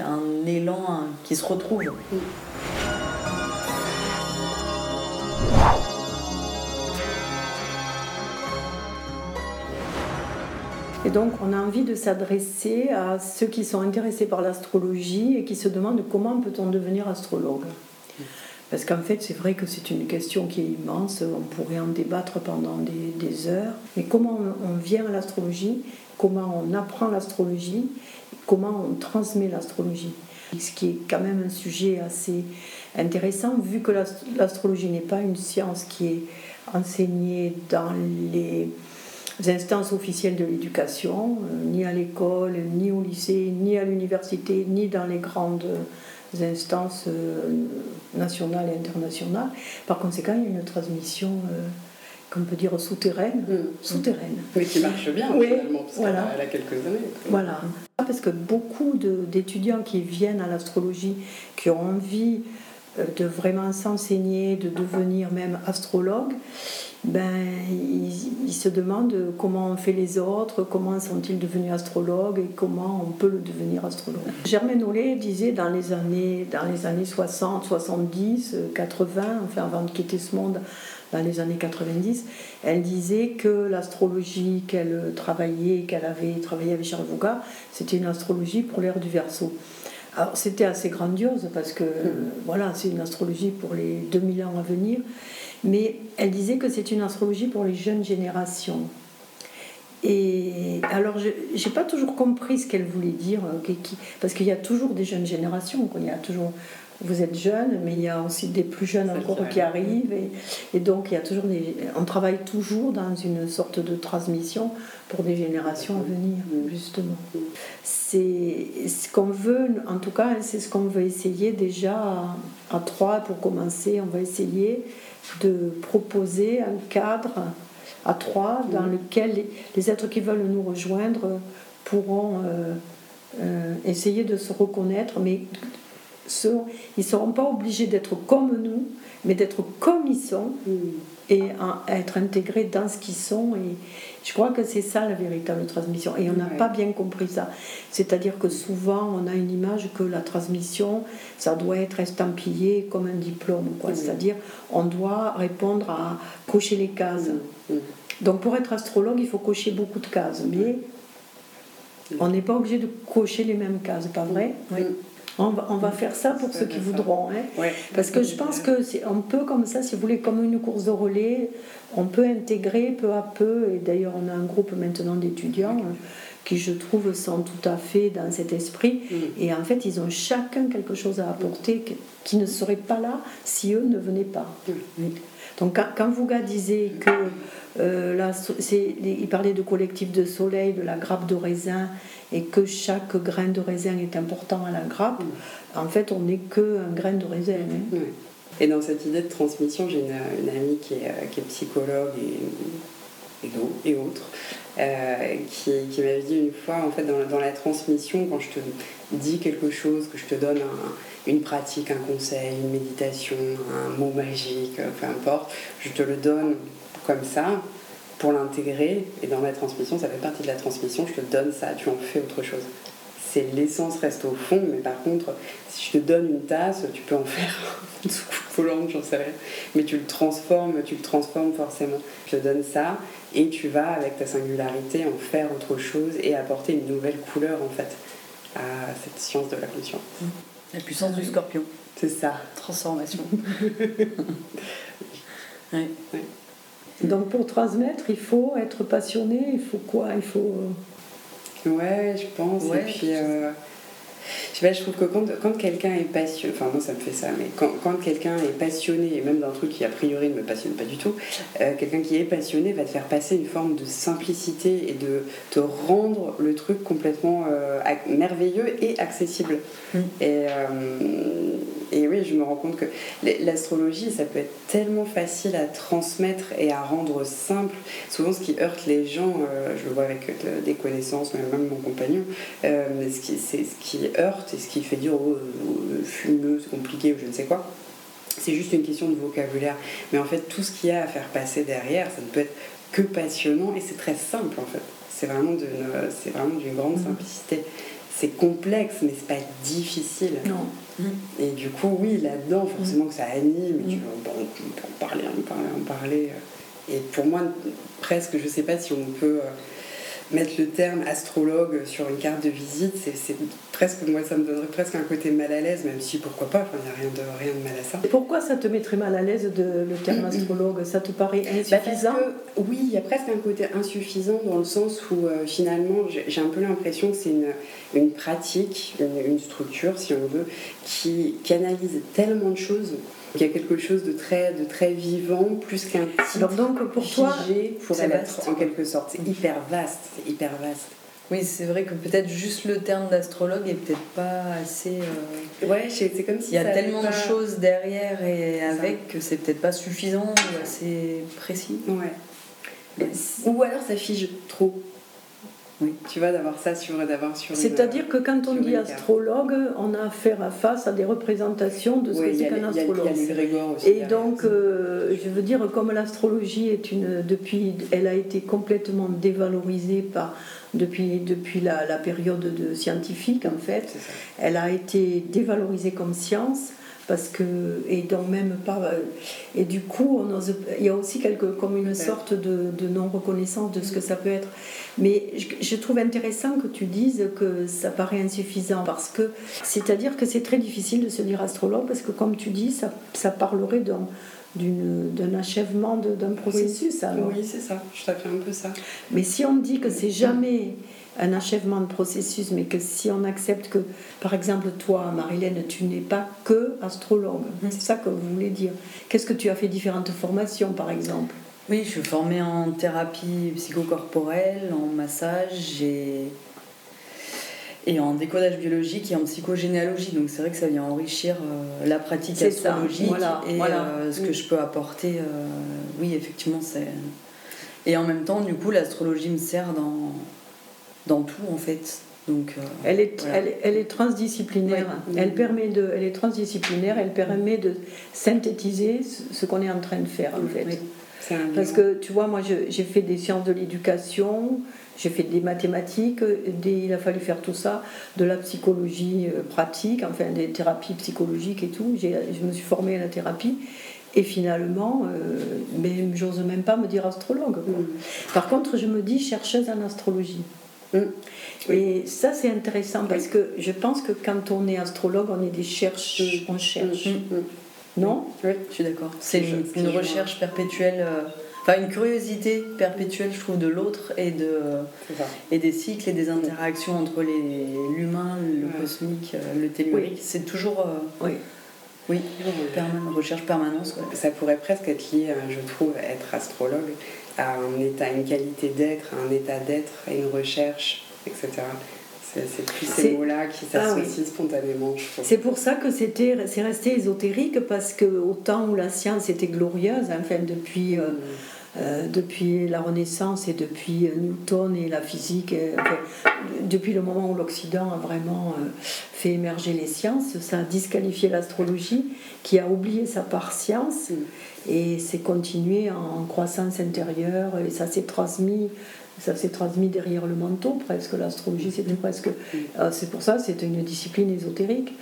un élan qui se retrouve Et donc, on a envie de s'adresser à ceux qui sont intéressés par l'astrologie et qui se demandent comment peut-on devenir astrologue. Parce qu'en fait, c'est vrai que c'est une question qui est immense, on pourrait en débattre pendant des, heures. Mais comment on, on vient à l'astrologie, comment on apprend l'astrologie, comment on transmet l'astrologie Ce qui est quand même un sujet assez intéressant, vu que l'ast- l'astrologie n'est pas une science qui est enseignée dans les instances officielles de l'éducation, euh, ni à l'école, ni au lycée, ni à l'université, ni dans les grandes instances nationales et internationales. Par conséquent, il y a une transmission qu'on peut dire souterraine, Mm. souterraine. Mais qui marche bien Oui, finalement, parce voilà. qu'elle a- quelques années. Voilà. Parce que beaucoup d'étudiants qui viennent à l'astrologie, qui ont envie euh, de vraiment s'enseigner, de devenir même astrologue, ben, ils, se demandent comment ont fait les autres, comment sont-ils devenus astrologues et comment on peut le devenir astrologue. Germaine Ollet disait dans les années, dans les années 60, 70, euh, 80, enfin avant de quitter ce monde, dans les années 90, elle disait que l'astrologie qu'elle travaillait, qu'elle avait travaillé avec Charles c'était une astrologie pour l'ère du Verseau. Alors c'était assez grandiose parce que euh, voilà, c'est une astrologie pour les 2000 ans à venir, mais elle disait que c'est une astrologie pour les jeunes générations. Et alors, je n'ai pas toujours compris ce qu'elle voulait dire, euh, parce qu'il y a toujours des jeunes générations. quoi. Il y a toujours, vous êtes jeune, mais il y a aussi des plus jeunes encore qui qui arrivent. Et, et donc, il y a toujours des, on travaille toujours dans une sorte de transmission pour des générations à venir, justement. C'est ce qu'on veut, en tout cas, c'est ce qu'on veut essayer déjà à, à trois pour commencer. On va essayer de proposer un cadre à trois dans lequel les, les êtres qui veulent nous rejoindre pourront euh, euh, essayer de se reconnaître, mais ils ne seront pas obligés d'être comme nous, mais d'être comme ils sont et à, à être intégrés dans ce qu'ils sont. Et je crois que c'est ça la véritable transmission. Et on n'a Ouais. pas bien compris ça. C'est-à-dire que souvent, on a une image que la transmission, ça doit être estampillé comme un diplôme. quoi. C'est-à-dire, on doit répondre à cocher les cases. Mm. Donc pour être astrologue, il faut cocher beaucoup de cases, mais on n'est pas obligé de cocher les mêmes cases, pas vrai? Oui. On va, on va faire ça pour ceux qui voudront. hein. Ouais. Parce que je pense que c'est un peu comme ça, si vous voulez, comme une course de relais, on peut intégrer peu à peu, et d'ailleurs on a un groupe maintenant d'étudiants euh, qui je trouve sont tout à fait dans cet esprit, Mm. et en fait ils ont chacun quelque chose à apporter qui ne serait pas là si eux ne venaient pas. Donc quand, quand Vouga disait que euh, la il parlait de collectif de soleil, de la grappe de raisin, et que chaque grain de raisin est important à la grappe, en fait on n'est qu'un grain de raisin. hein. Ouais. Et dans cette idée de transmission, j'ai une, une amie qui est, euh, qui est psychologue et, et, autres, euh, qui, qui m'avait dit une fois, en fait, dans, dans la transmission, quand je te dis quelque chose, que je te donne un- une pratique, un conseil, une méditation, un mot magique, euh, peu importe, je te le donne comme ça pour l'intégrer. Et dans la transmission, ça fait partie de la transmission, je te donne ça, tu en fais autre chose c'est l'essence reste au fond, mais par contre, si je te donne une tasse, tu peux en faire une soucoupe volante, j'en sais rien. Mais tu le transformes, tu le transformes forcément. Je te donne ça et tu vas, avec ta singularité, en faire autre chose et apporter une nouvelle couleur, en fait, à cette science de la conscience. La puissance du scorpion. C'est ça. Transformation. Ouais. Donc pour transmettre, il faut être passionné, il faut quoi? Il faut... Ouais, je pense. Ouais, et puis, euh, je sais pas, je trouve que quand, quand quelqu'un est passionné, enfin moi ça me fait ça, mais quand, quand quelqu'un est passionné, et même d'un truc qui a priori ne me passionne pas du tout, euh, quelqu'un qui est passionné va te faire passer une forme de simplicité et de te rendre le truc complètement euh, merveilleux et accessible. Mm. Et, euh, et oui, je me rends compte que l'astrologie, ça peut être tellement facile à transmettre et à rendre simple. Souvent, ce qui heurte les gens, je le vois avec des connaissances, même mon compagnon, ce qui, c'est ce qui heurte et ce qui fait dire oh, euh, fumeux, c'est compliqué ou je ne sais quoi. C'est juste une question de vocabulaire. Mais en fait, tout ce qu'il y a à faire passer derrière, ça ne peut être que passionnant et c'est très simple en fait. C'est vraiment d'une, grande simplicité. C'est complexe, mais c'est pas difficile. Non. Et du coup, oui, là-dedans, forcément que ça anime, et tu, bon, on peut en parler, en parler, en parler. Et pour moi, presque, je sais pas si on peut euh, mettre le terme astrologue sur une carte de visite, c'est, presque, moi, ça me donnerait presque un côté mal à l'aise, même si pourquoi pas, il n'y a rien de, rien de mal à ça. pourquoi ça te mettrait mal à l'aise de, le terme astrologue? Ça te paraît Bah, insuffisant? Oui, il y a presque un côté insuffisant dans le sens où euh, finalement j'ai un peu l'impression que c'est une, une pratique, une, une structure si on veut, qui, analyse tellement de choses. Qu'il y a quelque chose de très, de très vivant, plus qu'un titre donc pour toi, figé pour vaste. en quelque sorte. C'est hyper vaste, c'est hyper vaste. Oui, c'est vrai que peut-être juste le terme d'astrologue est peut-être pas assez. euh, Ouais, c'est comme si Il y a ça tellement pas- de choses derrière et avec que c'est peut-être pas suffisant ou assez précis. Ouais. Ou alors ça fige trop. Oui. Tu vois, d'avoir ça sur. d'avoir sur c'est-à-dire que quand on dit astrologue, on a affaire à face à des représentations de ce Ouais, que c'est qu'un astrologue. Il y a les Grégor aussi. Et donc, euh, je veux dire, comme l'astrologie est une, depuis, elle a été complètement dévalorisée par, depuis, depuis la, la période de scientifique, en fait, elle a été dévalorisée comme science. Parce que, et donc même pas. euh, Et du coup, on ose- il y a aussi quelque, comme une sorte de, de non-reconnaissance de ce que ça peut être. Mais je, je trouve intéressant que tu dises que ça paraît insuffisant parce que, c'est-à-dire que c'est très difficile de se dire astrologue parce que, comme tu dis, ça, ça parlerait d'un, d'un achèvement d'un processus. alors. Oui, c'est ça. Ça fait un peu ça. Mais si on dit que c'est jamais un achèvement de processus, mais que si on accepte que, par exemple, toi, Marilène, tu n'es pas que astrologue, c'est ça que vous voulez dire. Qu'est-ce que tu as fait différentes formations, par exemple? Oui, je suis formée en thérapie psychocorporelle, en massage et, et en décodage biologique et en psychogénéalogie. Donc c'est vrai que ça vient enrichir euh, la pratique astrologique voilà, et voilà. euh, ce que je peux apporter. euh, oui, effectivement, c'est. Et en même temps, du coup, l'astrologie me sert dans, dans tout en fait. Donc, Elle est, voilà. elle, elle est transdisciplinaire. Elle, permet de, elle est transdisciplinaire, elle permet de synthétiser ce, ce qu'on est en train de faire, en fait. Oui. Parce que tu vois, moi j'ai fait des sciences de l'éducation, j'ai fait des mathématiques, des- il a fallu faire tout ça, de la psychologie euh, pratique, enfin des thérapies psychologiques et tout. Je me suis formée à la thérapie et finalement, euh, mais j'ose même pas me dire astrologue. Mm. Par contre, je me dis chercheuse en astrologie. Mm. Et ça, c'est intéressant parce que je pense que quand on est astrologue, on est des chercheurs, on cherche. Mm, mm. Non Oui, je suis d'accord. C'est une, recherche perpétuelle, euh, enfin une curiosité perpétuelle, je trouve, de l'autre et, de, et des cycles et des interactions entre l'humain, le Ouais. cosmique, euh, le tellurique. C'est toujours, euh, Oui. oui, permanent, recherche permanence. ouais. Ça pourrait presque être lié, euh, je trouve, à être astrologue, à un état, une qualité d'être, à un état d'être, à une recherche, etc. C'est tous ces mots-là qui Ah oui. s'associent spontanément. C'est pour ça que c'était, c'est resté ésotérique parce que au temps où la science était glorieuse, enfin depuis, euh, euh, depuis la Renaissance et depuis euh, Newton et la physique, enfin, depuis le moment où l'Occident a vraiment euh, fait émerger les sciences, ça a disqualifié l'astrologie qui a oublié sa part science et c'est continué en croissance intérieure et ça s'est transmis. Ça s'est transmis derrière le manteau, presque. L'astrologie, c'était presque. euh, c'est pour ça, c'est une discipline ésotérique.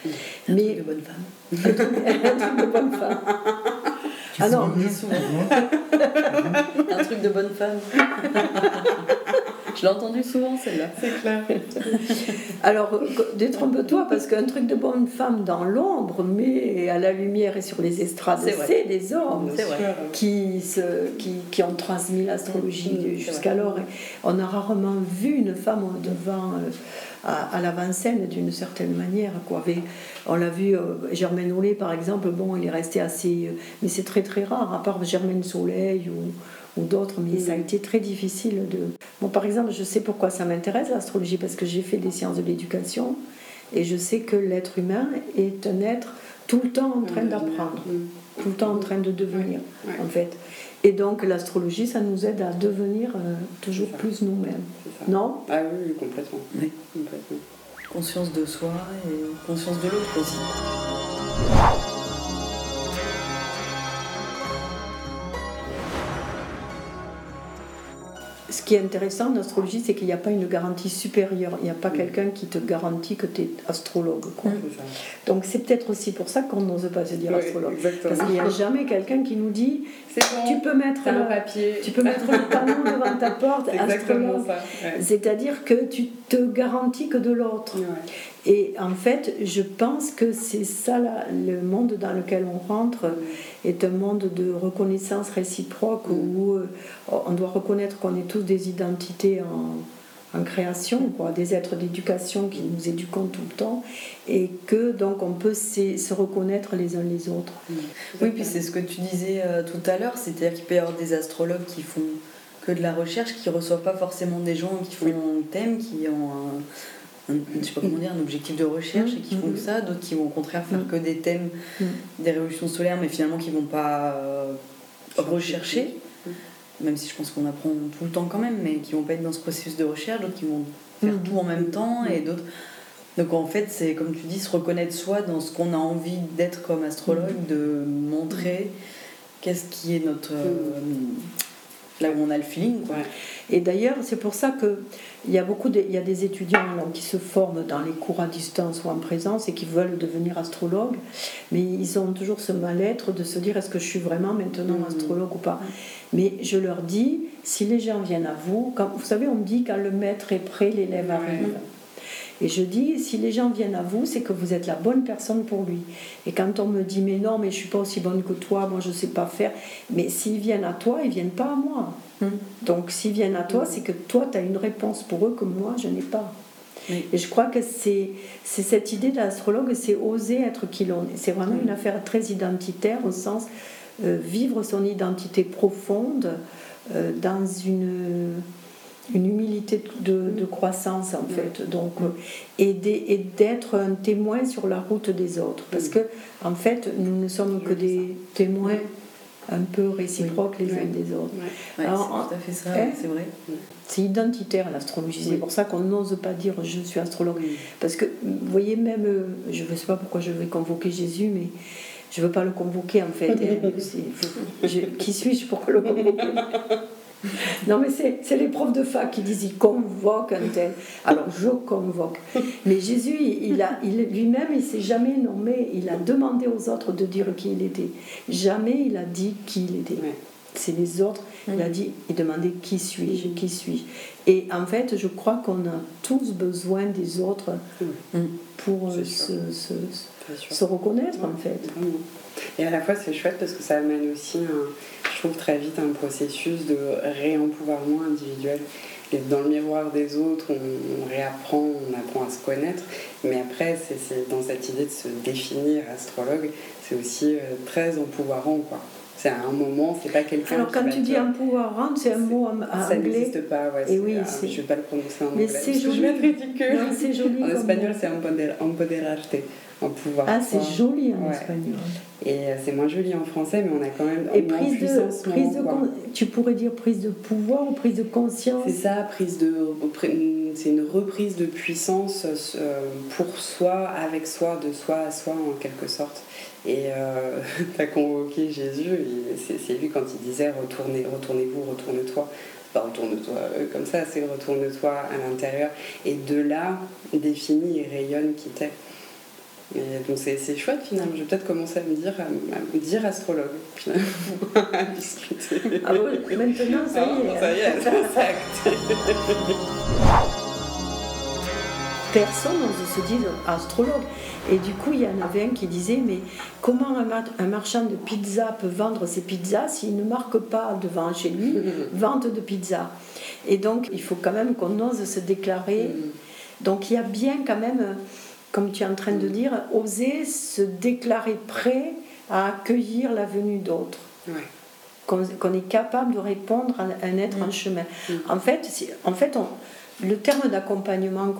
Un Mais truc de bonne femme. un truc, un truc de bonne femme. Tu Ah non, souvent. Mhm. Un truc de bonne femme. je l'ai entendu souvent celle-là. C'est clair. Alors, détrompe-toi, parce qu'un truc de bonne femme dans l'ombre, mais à la lumière et sur les estrades, C'est des hommes qui, se, qui, qui ont transmis l'astrologie c'est jusqu'alors. On a rarement vu une femme devant, euh, à, à l'avant-scène d'une certaine manière. Quoi. On l'a vu, euh, Germaine Ollet par exemple, bon, il est resté assez. euh, mais c'est très très rare, à part Germaine Soleil ou, ou d'autres, mais ça a Mmh. été très difficile de. Bon, par exemple, je sais pourquoi ça m'intéresse l'astrologie, parce que j'ai fait des sciences de l'éducation et je sais que l'être humain est un être tout le temps en train d'apprendre Mm. tout le temps en train de devenir, en fait. Et donc l'astrologie, ça nous aide à devenir euh, toujours plus nous-mêmes. Non? Ah oui, oui, complètement. Oui. complètement. Conscience de soi et conscience de l'autre aussi. Ce qui est intéressant en astrologie, c'est qu'il n'y a pas une garantie supérieure. Il n'y a pas quelqu'un qui te garantit que tu es astrologue. quoi. Donc c'est peut-être aussi pour ça qu'on n'ose pas se dire Oui, astrologue. exactement. Parce qu'il n'y a jamais quelqu'un qui nous dit C'est bon, tu peux mettre, le- papier. tu peux mettre le panneau devant ta porte, astrologue. Ouais. C'est-à-dire que tu te garantis que de l'autre. Ouais. Et en fait, je pense que c'est ça, là, le monde dans lequel on rentre est un monde de reconnaissance réciproque où euh, on doit reconnaître qu'on est tous des identités en, en création, quoi, des êtres d'éducation qui nous éduquons tout le temps, et que donc on peut se, reconnaître les uns les autres. Oui, puis c'est ce que tu disais euh, tout à l'heure, c'est-à-dire qu'il peut y avoir des astrologues qui font que de la recherche, qui reçoivent pas forcément des gens qui font un thème, qui ont un, un- je sais pas comment dire, un objectif de recherche et qui font que ça, d'autres qui vont au contraire faire que des thèmes Mm. des révolutions solaires, mais finalement qui vont pas euh, rechercher, même si je pense qu'on apprend tout le temps quand même, mais qui vont pas être dans ce processus de recherche, d'autres qui vont faire tout en même temps et d'autres. Donc en fait, c'est comme tu dis, se reconnaître soi dans ce qu'on a envie d'être comme astrologue, de montrer qu'est-ce qui est notre. euh, là où on a le feeling, quoi. Et d'ailleurs, c'est pour ça que il y a beaucoup de, y a des étudiants qui se forment dans les cours à distance ou en présence et qui veulent devenir astrologues, mais ils ont toujours ce mal-être de se dire est-ce que je suis vraiment maintenant Mhm. astrologue ou pas? Mais je leur dis, si les gens viennent à vous, quand, vous savez, on me dit quand le maître est prêt, l'élève Ouais. Et je dis, si les gens viennent à vous, c'est que vous êtes la bonne personne pour lui. Et quand on me dit, mais non, mais je suis pas aussi bonne que toi, moi je ne sais pas faire, mais s'ils viennent à toi, ils viennent pas à moi. Donc s'ils viennent à toi, c'est que toi, tu as une réponse pour eux que moi, je n'ai pas. Et je crois que c'est c'est cette idée de l'astrologue, c'est oser être qui l'on est. C'est vraiment une affaire très identitaire au sens euh, vivre son identité profonde euh, dans une, une humilité de, de croissance en fait. Donc, et d'être un témoin sur la route des autres. Parce que en fait, nous ne sommes que des témoins un peu réciproques les uns des autres. Alors, c'est tout à fait ça, hein c'est vrai. C'est identitaire l'astrologie. C'est Oui. pour ça qu'on n'ose pas dire je suis astrologue. Oui. Parce que, vous voyez, même, je ne sais pas pourquoi je vais convoquer Jésus, mais je ne veux pas le convoquer en fait. hein. Je- qui suis-je pour le convoquer? Non, mais c'est les profs de fac qui disent il convoque un tel. Alors je convoque. Mais Jésus, il lui-même, il s'est jamais nommé. Il a demandé aux autres de dire qui il était. Jamais il a dit qui il était. C'est les autres. Il a dit, il demandait qui suis-je, qui suis-je. Et en fait, je crois qu'on a tous besoin des autres pour euh, se, se- se reconnaître en fait. Et à la fois, c'est chouette parce que ça amène aussi, un- je trouve, très vite un processus de réempouvoirment individuel. Et dans le miroir des autres, on, on réapprend, on apprend à se connaître. Mais après, c'est c'est dans cette idée de se définir astrologue, c'est aussi euh, très empouvoirant. quoi. C'est un moment, c'est pas quelqu'un Alors quand tu dis empowerment, c'est un mot en- en ça anglais. n'existe pas, ouais. Et c'est- oui, c'est- je vais pas le prononcer en Mais anglais. c'est parce que joli. Je ridicule. Non, c'est joli En espagnol, c'est empoder- empoderarte, en pouvoir. Ah, c'est joli en Ouais. espagnol. Et euh, c'est moins joli en français, mais on a quand même Et prise de, prise de, con- tu pourrais dire prise de pouvoir ou prise de conscience? C'est ça, prise de, c'est une reprise de puissance euh, pour soi, avec soi, de soi à soi en quelque sorte. Et euh, tu as convoqué Jésus, c'est lui quand il disait retournez, retournez-vous, retourne-toi. Pas retourne-toi euh, comme ça, c'est retourne-toi à l'intérieur. Et de là, définit et rayonne qui t'es. Donc c'est chouette finalement, je vais peut-être commencer à me dire, à, me- à me dire astrologue finalement, à discuter. Ah oui, maintenant, ça y est. Ah, ça y est, personne n'ose se dire astrologue. Et du coup, il y en avait un qui disait, mais comment un, mar- un marchand de pizza peut vendre ses pizzas s'il ne marque pas devant chez lui vente de pizza? Et donc, il faut quand même qu'on ose se déclarer. Donc, il y a bien quand même, comme tu es en train de dire, oser se déclarer prêt à accueillir la venue d'autres Ouais. qu'on est capable de répondre à un être en chemin. En fait, en fait on- le terme d'accompagnement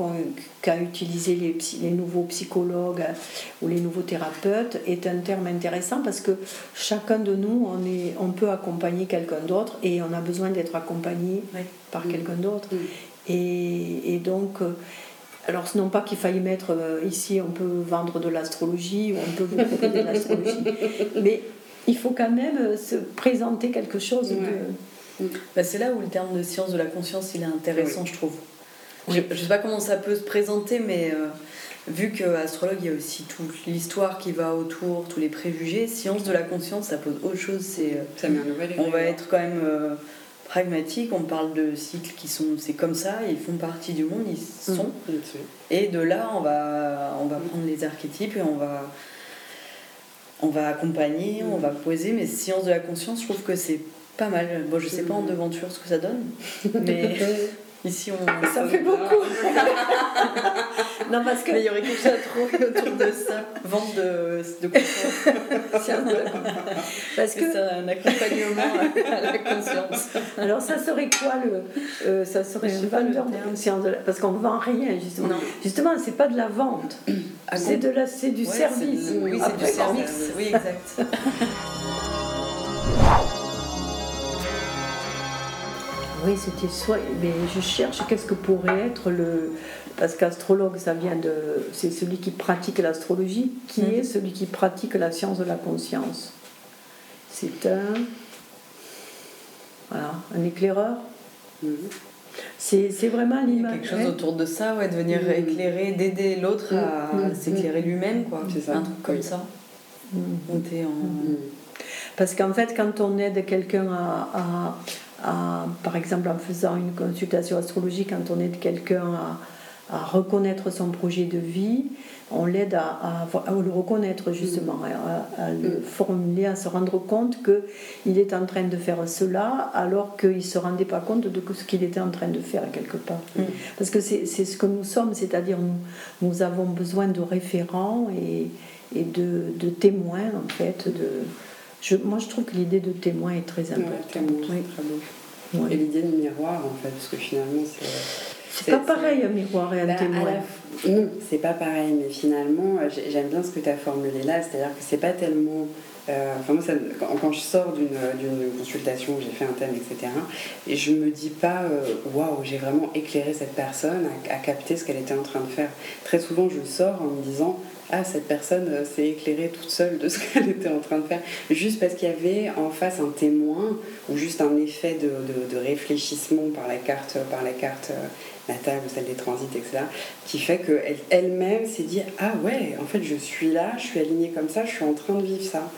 qu'a utilisé les, nouveaux psychologues euh, ou les nouveaux thérapeutes est un terme intéressant parce que chacun de nous, on, est, on peut accompagner quelqu'un d'autre et on a besoin d'être accompagné par quelqu'un d'autre. Mm. Et, et donc, euh, alors non pas qu'il faille mettre euh, ici, on peut vendre de l'astrologie ou on peut vous proposer de l'astrologie, mais il faut quand même se présenter quelque chose de... Ouais. Bah, c'est là où le terme de science de la conscience il est intéressant, je trouve. Je ne sais pas comment ça peut se présenter, mais euh, vu que astrologue, il y a aussi toute l'histoire qui va autour, tous les préjugés, science de la conscience, ça pose autre chose. C'est, euh, Ça met un nouvel on va éveil. être quand même euh, pragmatique, on parle de cycles qui sont, c'est comme ça, ils font partie du monde, ils sont. Mmh. Et de là, on va, on va prendre les archétypes et on va, on va accompagner, on va poser. Mais science de la conscience, je trouve que c'est pas mal. Bon, je sais pas en devanture ce que ça donne, mais ici on. Ça fait beaucoup. non, parce que. Mais il y aurait quelque chose à trouver autour de ça. Vente de, de conscience. Parce que. C'est un accompagnement à la conscience. Alors, ça serait quoi le. euh, ça serait Je sais un pas le vendeur de conscience. de la- Parce qu'on ne vend rien, justement. Non. Justement, c'est pas de la vente. c'est de la, c'est du Ouais, service. de- Oui, c'est du service. Oui, exact. Oui, c'était soit. Mais je cherche qu'est-ce que pourrait être le. Parce qu'astrologue, ça vient de. C'est celui qui pratique l'astrologie, qui Mhm. est celui qui pratique la science de la conscience. C'est un. Voilà, un éclaireur. Mhm. C'est c'est vraiment Il y a l'image. quelque chose autour de ça, ouais, de venir Mm. éclairer, d'aider l'autre à mm, s'éclairer lui-même, quoi. C'est ça. Un truc comme Oui. ça. Mhm. Monter en. Mhm. Parce qu'en fait, quand on aide quelqu'un à, à- à- par exemple, en faisant une consultation astrologique, quand on aide quelqu'un à, à reconnaître son projet de vie, on l'aide à, le reconnaître justement, à, à le Mm. formuler, à se rendre compte qu'il est en train de faire cela alors qu'il ne se rendait pas compte de ce qu'il était en train de faire quelque part. Mm. Parce que c'est c'est ce que nous sommes, c'est-à-dire nous, nous avons besoin de référents et, et de, de témoins en fait. De, je, moi je trouve que l'idée de témoin est très Ouais, importante. tellement, Oui. très beau. Ouais. Et l'idée du miroir, en fait, parce que finalement, c'est. C'est pas pareil un miroir et un Bah, témoin. la Non, c'est pas pareil, mais finalement, euh, j'ai- j'aime bien ce que tu as formulé là, c'est-à-dire que c'est pas tellement. euh, Enfin, moi, ça- quand, quand je sors d'une consultation, j'ai fait un thème, etc., et je me dis pas, euh, waouh, j'ai vraiment éclairé cette personne à, à capter ce qu'elle était en train de faire. Très souvent, je sors en me disant, ah, cette personne euh, s'est éclairée toute seule de ce qu'elle était en train de faire, juste parce qu'il y avait en face un témoin ou juste un effet de, de- de réfléchissement par la carte, par la carte euh, natale ou celle des transits, etc., qui fait qu'elle elle-même s'est dit Ah ouais, en fait, je suis là, je suis alignée comme ça, je suis en train de vivre ça.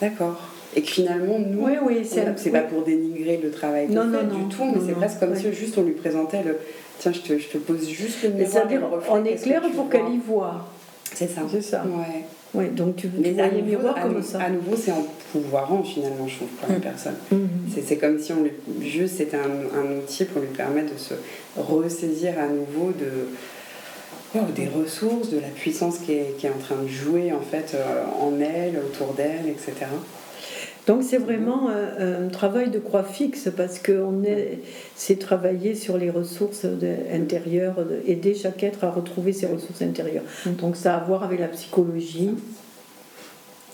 D'accord. Et que finalement, nous, Oui, oui, c'est oui. pas pour dénigrer le travail Non, fait non, non, du tout, mais c'est presque comme si juste on lui présentait le Tiens, je te, je te pose juste le miroir. C'est-à-dire, on éclaire pour qu'elle y voit. C'est ça. C'est ça. Ouais. Oui, donc tu, tu Mais à voyais le nouveau, miroir à comme ça. À nouveau, c'est en pouvoirant finalement, je trouve, pour une Mm. personne. Mhm. C'est- C'est comme si on lui, juste c'était un, un outil pour lui permettre de se ressaisir à nouveau de wow, des ressources, de la puissance qui est, qui est en train de jouer en fait euh, en elle, autour d'elle, etc. Donc c'est vraiment un, un travail de croix fixe parce que on est, c'est travailler sur les ressources de- intérieures, de- aider chaque être à retrouver ses ressources intérieures. Donc ça a à voir avec la psychologie.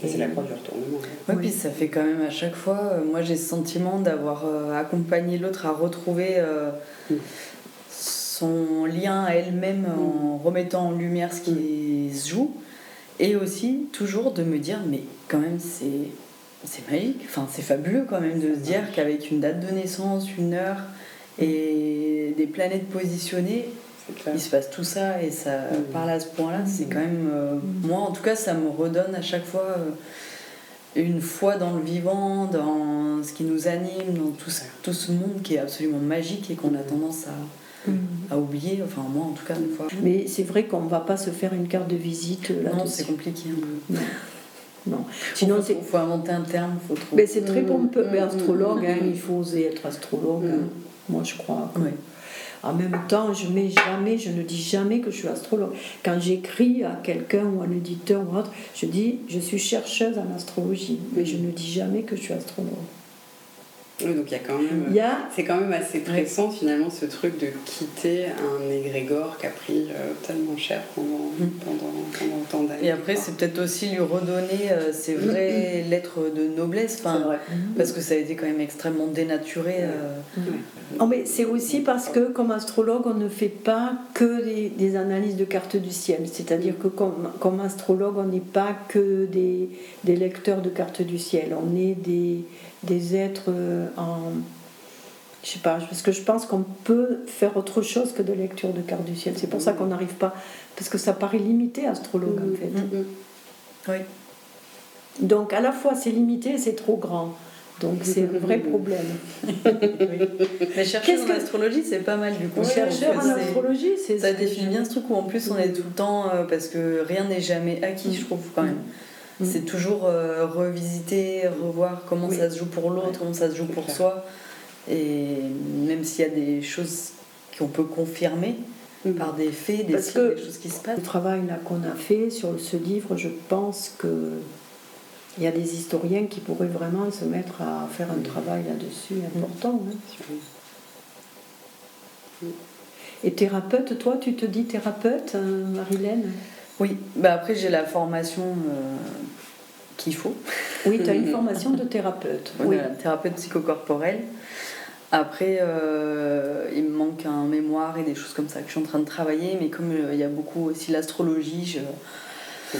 Et c'est la croix du retournement. hein. Ouais, Oui. puis ça fait quand même à chaque fois, euh, moi j'ai ce sentiment d'avoir euh, accompagné l'autre à retrouver euh, Mm. son lien à elle-même en remettant en lumière ce qui se joue. Et aussi toujours de me dire, mais quand même c'est, c'est magique, enfin c'est fabuleux quand même de se dire qu'avec une date de naissance, une heure et des planètes positionnées, il se passe tout ça et ça Mm. parle à ce point-là, c'est quand même. euh, moi, en tout cas, ça me redonne à chaque fois euh, une foi dans le vivant, dans ce qui nous anime, dans tout ce, tout ce monde qui est absolument magique et qu'on a tendance à, à oublier. Enfin, moi, en tout cas, des fois. Mais c'est vrai qu'on ne va pas se faire une carte de visite là Non, c'est compliqué. un peu. Non. non. Sinon, il faut inventer un terme, faut trouver. mais c'est très pompeux. Mais Mm, astrologue, mm, hein, mm. il faut oser être astrologue. Mm. hein. Moi, je crois. que- Ouais. En même temps, je mets jamais, je ne dis jamais que je suis astrologue. Quand j'écris à quelqu'un ou à un éditeur ou autre, je dis je suis chercheuse en astrologie, mais je ne dis jamais que je suis astrologue. Oui, donc il y a quand même. A C'est quand même assez pressant finalement ce truc de quitter un égrégore qui a pris euh, tellement cher pendant, Mm. pendant, pendant tant d'années. Et après, c'est peut-être aussi lui redonner euh, ses vraies lettres de noblesse. Vrai. parce que ça a été quand même extrêmement dénaturé. euh, Oh, mais c'est aussi parce que comme astrologue, on ne fait pas que des, des analyses de cartes du ciel. C'est-à-dire que comme, comme astrologue, on n'est pas que des, des lecteurs de cartes du ciel. On est des, des êtres euh, en... Je sais pas, parce que je pense qu'on peut faire autre chose que de lecture de cartes du ciel. C'est pour ça qu'on n'arrive pas... Parce que ça paraît limité, astrologue, en fait. Mm, mm. Oui. Donc à la fois c'est limité et c'est trop grand. Donc c'est un vrai problème. Mais chercher en astrologie, c'est pas mal du coup. Chercher en astrologie, c'est. Ça définit bien ce truc où en plus on est tout le temps. euh, parce que rien n'est jamais acquis, je trouve quand même. Mm. C'est toujours euh, revisiter, revoir comment Oui. ça se joue pour l'autre, comment ça se joue pour clair. soi. Et même s'il y a des choses qu'on peut confirmer Mm. par des faits, des Parce signes, que- des choses qui se passent. Le travail qu'on a fait sur ce livre, je pense que il y a des historiens qui pourraient vraiment se mettre à faire un travail là-dessus important. hein. Et thérapeute, toi, tu te dis thérapeute, euh, Marilène Oui, bah après j'ai la formation euh, qu'il faut. Oui, tu as une formation de thérapeute. Oui. Voilà, thérapeute psychocorporel. Après, euh, il me manque un mémoire et des choses comme ça que je suis en train de travailler, mais comme euh, il y a beaucoup aussi l'astrologie, je-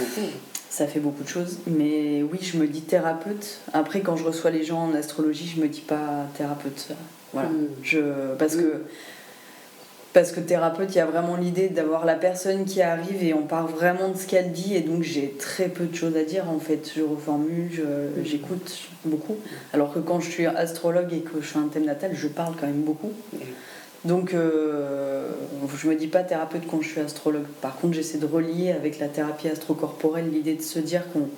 ça fait beaucoup de choses. Mais oui, je me dis thérapeute. Après, quand je reçois les gens en astrologie, je me dis pas thérapeute. Voilà. Mm. Je, parce que parce que thérapeute, il y a vraiment l'idée d'avoir la personne qui arrive et on part vraiment de ce qu'elle dit et donc j'ai très peu de choses à dire en fait. Je reformule, j'écoute beaucoup. Alors que quand je suis astrologue et que je fais un thème natal, je parle quand même beaucoup. Donc euh, je me dis pas thérapeute quand je suis astrologue. Par contre, j'essaie de relier avec la thérapie astrocorporelle l'idée de se dire qu'on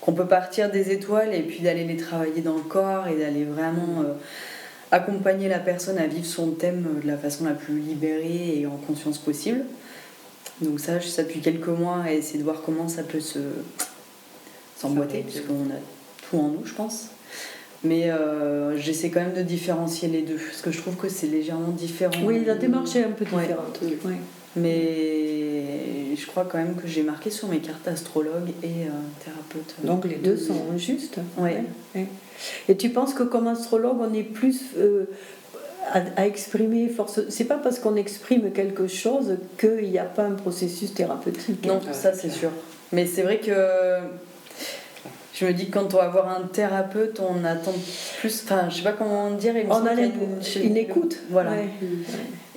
qu'on peut partir des étoiles et puis d'aller les travailler dans le corps et d'aller vraiment euh, accompagner la personne à vivre son thème de la façon la plus libérée et en conscience possible. Donc ça, je ça depuis quelques mois à essayer de voir comment ça peut se s'emboîter, puisqu'on a tout en nous, je pense. Mais euh, j'essaie quand même de différencier les deux, parce que je trouve que c'est légèrement différent. Oui, la démarche est un peu Ouais. différente. Oui. Oui. Mais je crois quand même que j'ai marqué sur mes cartes astrologue et euh, thérapeute. Donc les deux sont justes. Ouais. Ouais. Et tu penses que comme astrologue, on est plus euh, à, exprimer force. C'est pas parce qu'on exprime quelque chose qu'il n'y a pas un processus thérapeutique. Non, Ah, ça c'est sûr. Mais c'est vrai que je me dis que quand on va avoir un thérapeute, on attend plus. Enfin, je sais pas comment dire. il On a une, une écoute. Voilà. Ouais.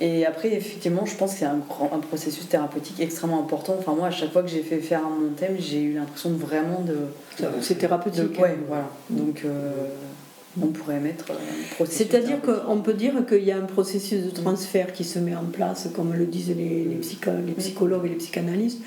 Et après, effectivement, je pense que c'est un, grand- un processus thérapeutique extrêmement important. Enfin, moi, à chaque fois que j'ai fait faire mon thème, j'ai eu l'impression vraiment de. C'est de thérapeutique. ouais, voilà. Donc, euh, on pourrait mettre processus. C'est-à-dire thérapeutique. qu'on peut dire qu'il y a un processus de transfert qui se met en place, comme le disent les, les, psycho- les psychologues et les psychanalystes.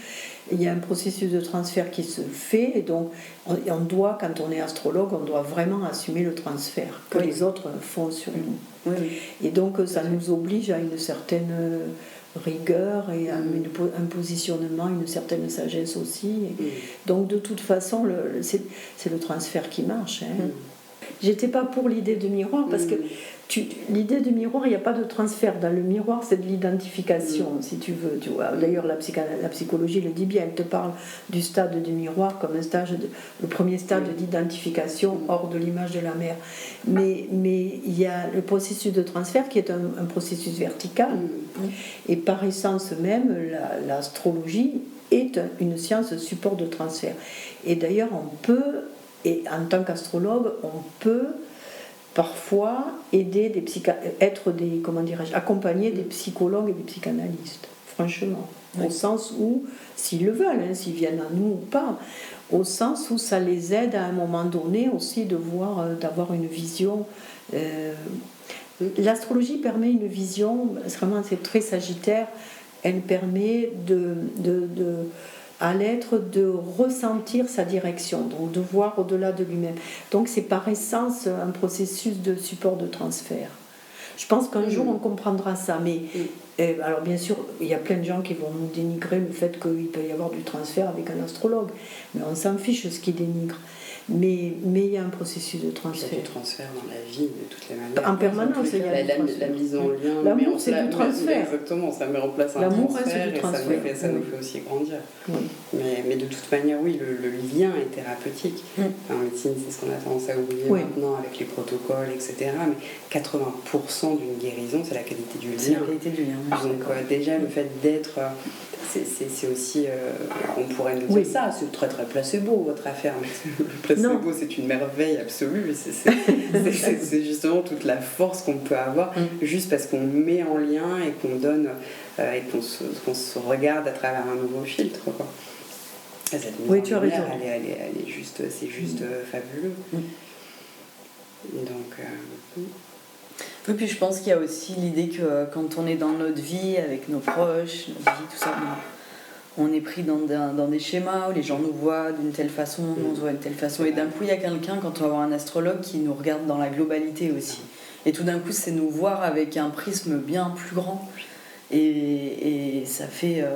Il y a un processus de transfert qui se fait, et donc on, doit, quand on est astrologue, on doit vraiment assumer le transfert que Oui. les autres font sur nous. Oui. Et donc ça nous oblige à une certaine rigueur et à une po- un positionnement, une certaine sagesse aussi. Et Mm. donc de toute façon, c'est le transfert qui marche. hein. Mm. J'étais pas pour l'idée de miroir parce que Mm. L'idée de miroir, il n'y a pas de transfert. Dans le miroir, c'est de l'identification, Mm. si tu veux. Tu vois. D'ailleurs, la, psychologie le dit bien. Elle te parle du stade du miroir comme un stage, de- le premier stade Mm. d'identification hors de l'image de la mère. Mais mais il y a le processus de transfert qui est un, un processus vertical. Mm. Et par essence même, la- l'astrologie est un- une science support de transfert. Et d'ailleurs, on peut, et en tant qu'astrologue, on peut parfois aider des psycha être des, comment dirais-je, accompagner des psychologues et des psychanalystes, franchement. Au sens où, s'ils le veulent, hein, s'ils viennent à nous ou pas, au sens où ça les aide à un moment donné aussi de voir, euh, d'avoir une vision. euh, L'astrologie permet une vision, vraiment c'est très sagittaire, elle permet de, de, de- à l'être de ressentir sa direction, donc de voir au-delà de lui-même. Donc c'est par essence un processus de support de transfert. Je pense qu'un Mm. jour on comprendra ça, mais euh, alors bien sûr il y a plein de gens qui vont nous dénigrer le fait qu'il peut y avoir du transfert avec un astrologue, mais on s'en fiche ce qui dénigre. Mais mais il y a un processus de Il y a transfert. du transfert dans la vie de toutes les manières. En permanence, il y a la, la- transfert. la mise en lien. L'amour, c'est du transfert. Exactement, ça met en place un L'amour, transfert c'est du et ça, nous transfert, fait, ça nous fait aussi grandir. Oui. Mais, mais de toute manière, oui, le, le lien est thérapeutique. Mm. En médecine, c'est ce qu'on a tendance à oublier Oui. maintenant avec les protocoles, etc. Mais 80% d'une guérison, c'est la qualité du C'est lien. la qualité du lien. Donc euh, déjà le fait d'être, c'est- aussi, euh, on pourrait nous dire Oui. ça, c'est très très placebo votre affaire, mais le placebo c'est une merveille absolue, c'est- justement toute la force qu'on peut avoir Mm. juste parce qu'on met en lien et qu'on donne euh, et qu'on se, regarde à travers un nouveau filtre. Quoi. Cette Oui, tu as raison. Elle est, elle est- elle est juste, c'est juste euh, fabuleux. Mm. Donc. euh, Oui, puis je pense qu'il y a aussi l'idée que euh, quand on est dans notre vie, avec nos proches, notre vie, tout ça, on est pris dans, des- dans des schémas où les gens nous voient d'une telle façon, nous on se voit d'une telle façon. Et d'un coup, il y a quelqu'un, quand on va voir un astrologue, qui nous regarde dans la globalité aussi. Et tout d'un coup, c'est nous voir avec un prisme bien plus grand. Et, et ça fait. euh,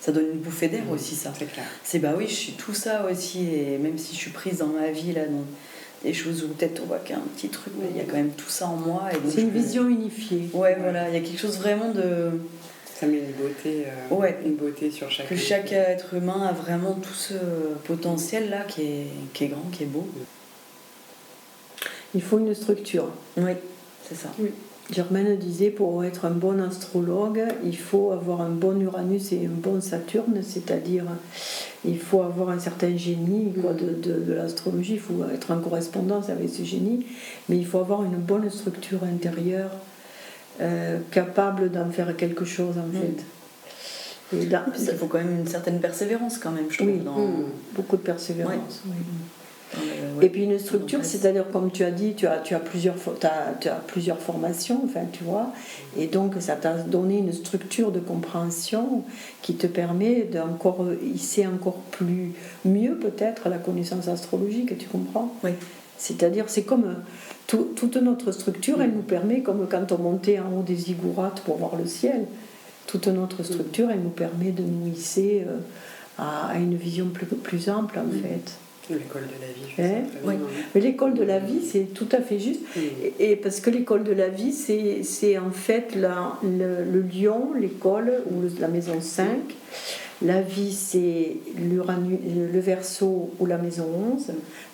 ça donne une bouffée d'air aussi, ça. c'est clair. C'est bah oui, je suis tout ça aussi, et même si je suis prise dans ma vie, là, dans des choses où peut-être on voit qu'un petit truc, mais il y a quand même tout ça en moi. C'est une vision unifiée. Ouais, voilà, il y a quelque chose vraiment de. Ça met une beauté, euh, Ouais. une beauté sur chaque. que chaque être humain a vraiment tout ce potentiel-là qui est, qui est grand, qui est beau. Il faut une structure. Oui, c'est ça. Germaine disait pour être un bon astrologue, il faut avoir un bon Uranus et un bon Saturne, c'est-à-dire il faut avoir un certain génie quoi, de, de- de l'astrologie, il faut être en correspondance avec ce génie, mais il faut avoir une bonne structure intérieure euh, capable d'en faire quelque chose en Mm. fait. Et Puis Il faut quand même une certaine persévérance quand même, je trouve. Oui. dans- Mm. beaucoup de persévérance. oui. ouais. Et puis une structure, c'est-à-dire comme tu as dit, tu as, tu as, plusieurs, tu as plusieurs formations, enfin, tu vois, et donc ça t'a donné une structure de compréhension qui te permet d'encore hisser encore plus mieux peut-être la connaissance astrologique, tu comprends? Oui. C'est-à-dire, c'est comme euh, tout- toute notre structure, elle nous permet, comme quand on montait en haut des ziggourats pour voir le ciel, toute notre structure, elle nous permet de nous hisser euh, à, à une vision plus, plus ample en fait. L'école de la vie, je Hein Oui. Mais l'école de la vie, c'est tout à fait juste. Et, et parce que l'école de la vie, c'est c'est en fait la- le, le lion, l'école, ou la maison 5. La vie, c'est l'Uranu- le verso ou la maison 11.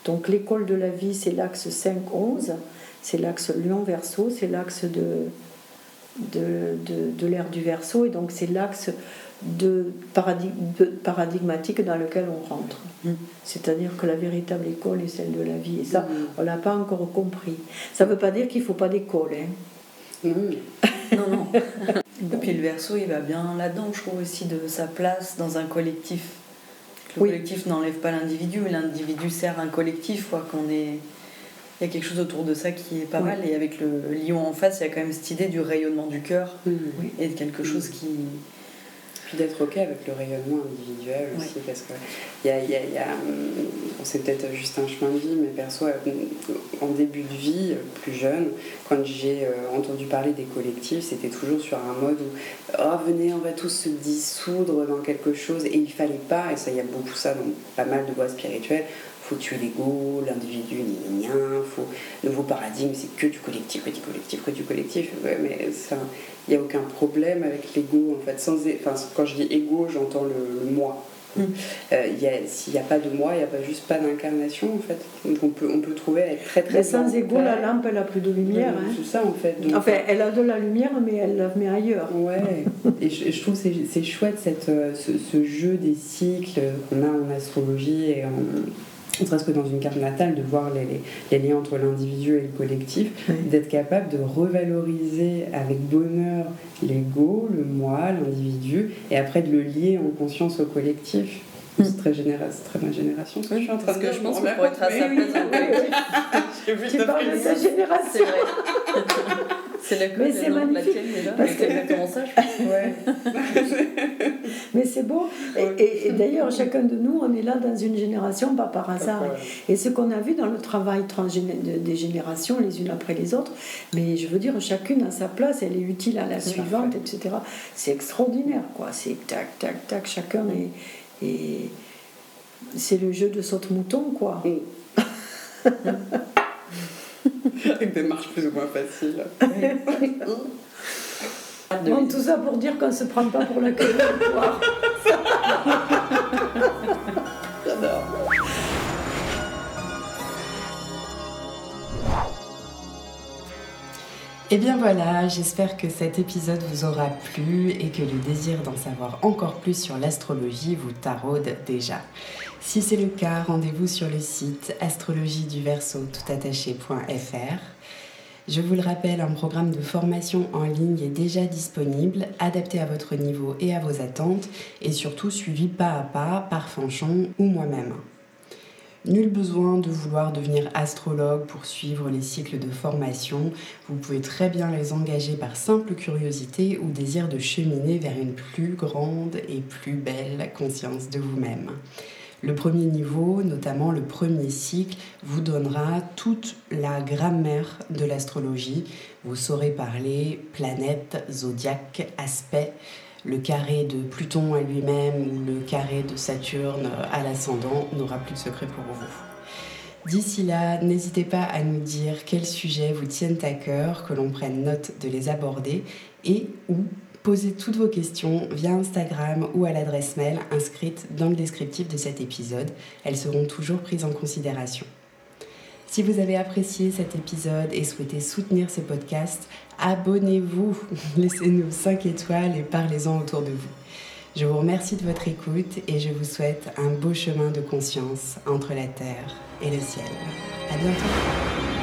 Donc l'école de la vie, c'est l'axe 5-11. C'est l'axe lion-verso, c'est l'axe de, de, de, de l'ère du verso. Et donc c'est l'axe de paradig- de- paradigmatique dans lequel on rentre. Mm. C'est-à-dire que la véritable école est celle de la vie. Et ça, Mm. on l'a pas encore compris. Ça ne veut pas dire qu'il ne faut pas d'école. Hein. Non, non. Et puis le verso, il va bien là-dedans, je trouve aussi, de sa place dans un collectif. Le Oui. collectif n'enlève pas l'individu, mais l'individu sert un collectif, quoi, qu'on est... Il y a quelque chose autour de ça qui est pas Oui. mal. Et avec le lion en face, il y a quand même cette idée du rayonnement du cœur et de quelque chose qui. Puis d'être OK avec le rayonnement individuel aussi, parce que il y a, il y a- il y a, hum, bon, c'est peut-être juste un chemin de vie, mais perso, euh, en début de vie, euh, plus jeune, quand j'ai euh, entendu parler des collectifs, c'était toujours sur un mode où oh, venez, on va tous se dissoudre dans quelque chose, et il fallait pas, et ça, il y a beaucoup ça dans pas mal de voies spirituelles. Faut tuer l'ego, l'individu, ni rien, faut nouveau paradigme, c'est que du collectif, que du collectif, que du collectif. Ouais, mais ça, il n'y a aucun problème avec l'ego en fait. Sans, enfin, quand je dis ego, j'entends le, le moi. Mm. Euh, S'il n'y a pas de moi, il n'y a pas juste pas d'incarnation en fait. Donc on peut, on peut trouver être très très. Mais sans égo, la lampe, elle a plus de lumière. hein. C'est ça en fait. Donc, Enfin, elle a de la lumière, mais elle la met ailleurs. Ouais, et je, je trouve c'est chouette cette, euh, ce, ce jeu des cycles qu'on a en astrologie et en, ne serait-ce que dans une carte natale, de voir les, les- les liens entre l'individu et le collectif, Oui. d'être capable de revaloriser avec bonheur l'ego, le moi, l'individu, et après de le lier en conscience au collectif. Mm. C'est très, très ma génération, que je suis en train Parce de que dire. je pense qu'on pourrait être à sa place oui. J'ai vu Tu parles de C'est génération. C'est la Mais c'est magnifique, parce C'est que- exactement ça, je pense. Ouais. Mais c'est beau. Et, et- et d'ailleurs, chacun de nous, on est là dans une génération, pas par hasard. Et ce qu'on a vu dans le travail des générations, les unes après les autres, mais je veux dire, chacune a sa place, elle est utile à la suivante, etc. C'est extraordinaire, quoi. C'est tac, tac, tac, chacun est. est- c'est le jeu de saute-mouton, quoi. Avec des marches plus ou moins faciles. Bon, tout ça pour dire qu'on ne se prend pas pour la queue. J'adore. Et bien voilà, j'espère que cet épisode vous aura plu et que le désir d'en savoir encore plus sur l'astrologie vous taraude déjà. Si c'est le cas, rendez-vous sur le site astrologieduverso toutattaché.fr. Je vous le rappelle, un programme de formation en ligne est déjà disponible, adapté à votre niveau et à vos attentes, et surtout suivi pas à pas par Fanchon ou moi-même. Nul besoin de vouloir devenir astrologue pour suivre les cycles de formation. Vous pouvez très bien les engager par simple curiosité ou désir de cheminer vers une plus grande et plus belle conscience de vous-même. Le premier niveau, notamment le premier cycle, vous donnera toute la grammaire de l'astrologie. Vous saurez parler planète, zodiaque, aspect, le carré de Pluton à lui-même ou le carré de Saturne à l'ascendant n'aura plus de secret pour vous. D'ici là, n'hésitez pas à nous dire quels sujets vous tiennent à cœur, que l'on prenne note de les aborder et ou poser toutes vos questions via Instagram ou à l'adresse mail inscrite dans le descriptif de cet épisode. Elles seront toujours prises en considération. Si vous avez apprécié cet épisode et souhaitez soutenir ce podcast, abonnez-vous, laissez-nous 5 étoiles et parlez-en autour de vous. Je vous remercie de votre écoute et je vous souhaite un beau chemin de conscience entre la terre et le ciel. À bientôt.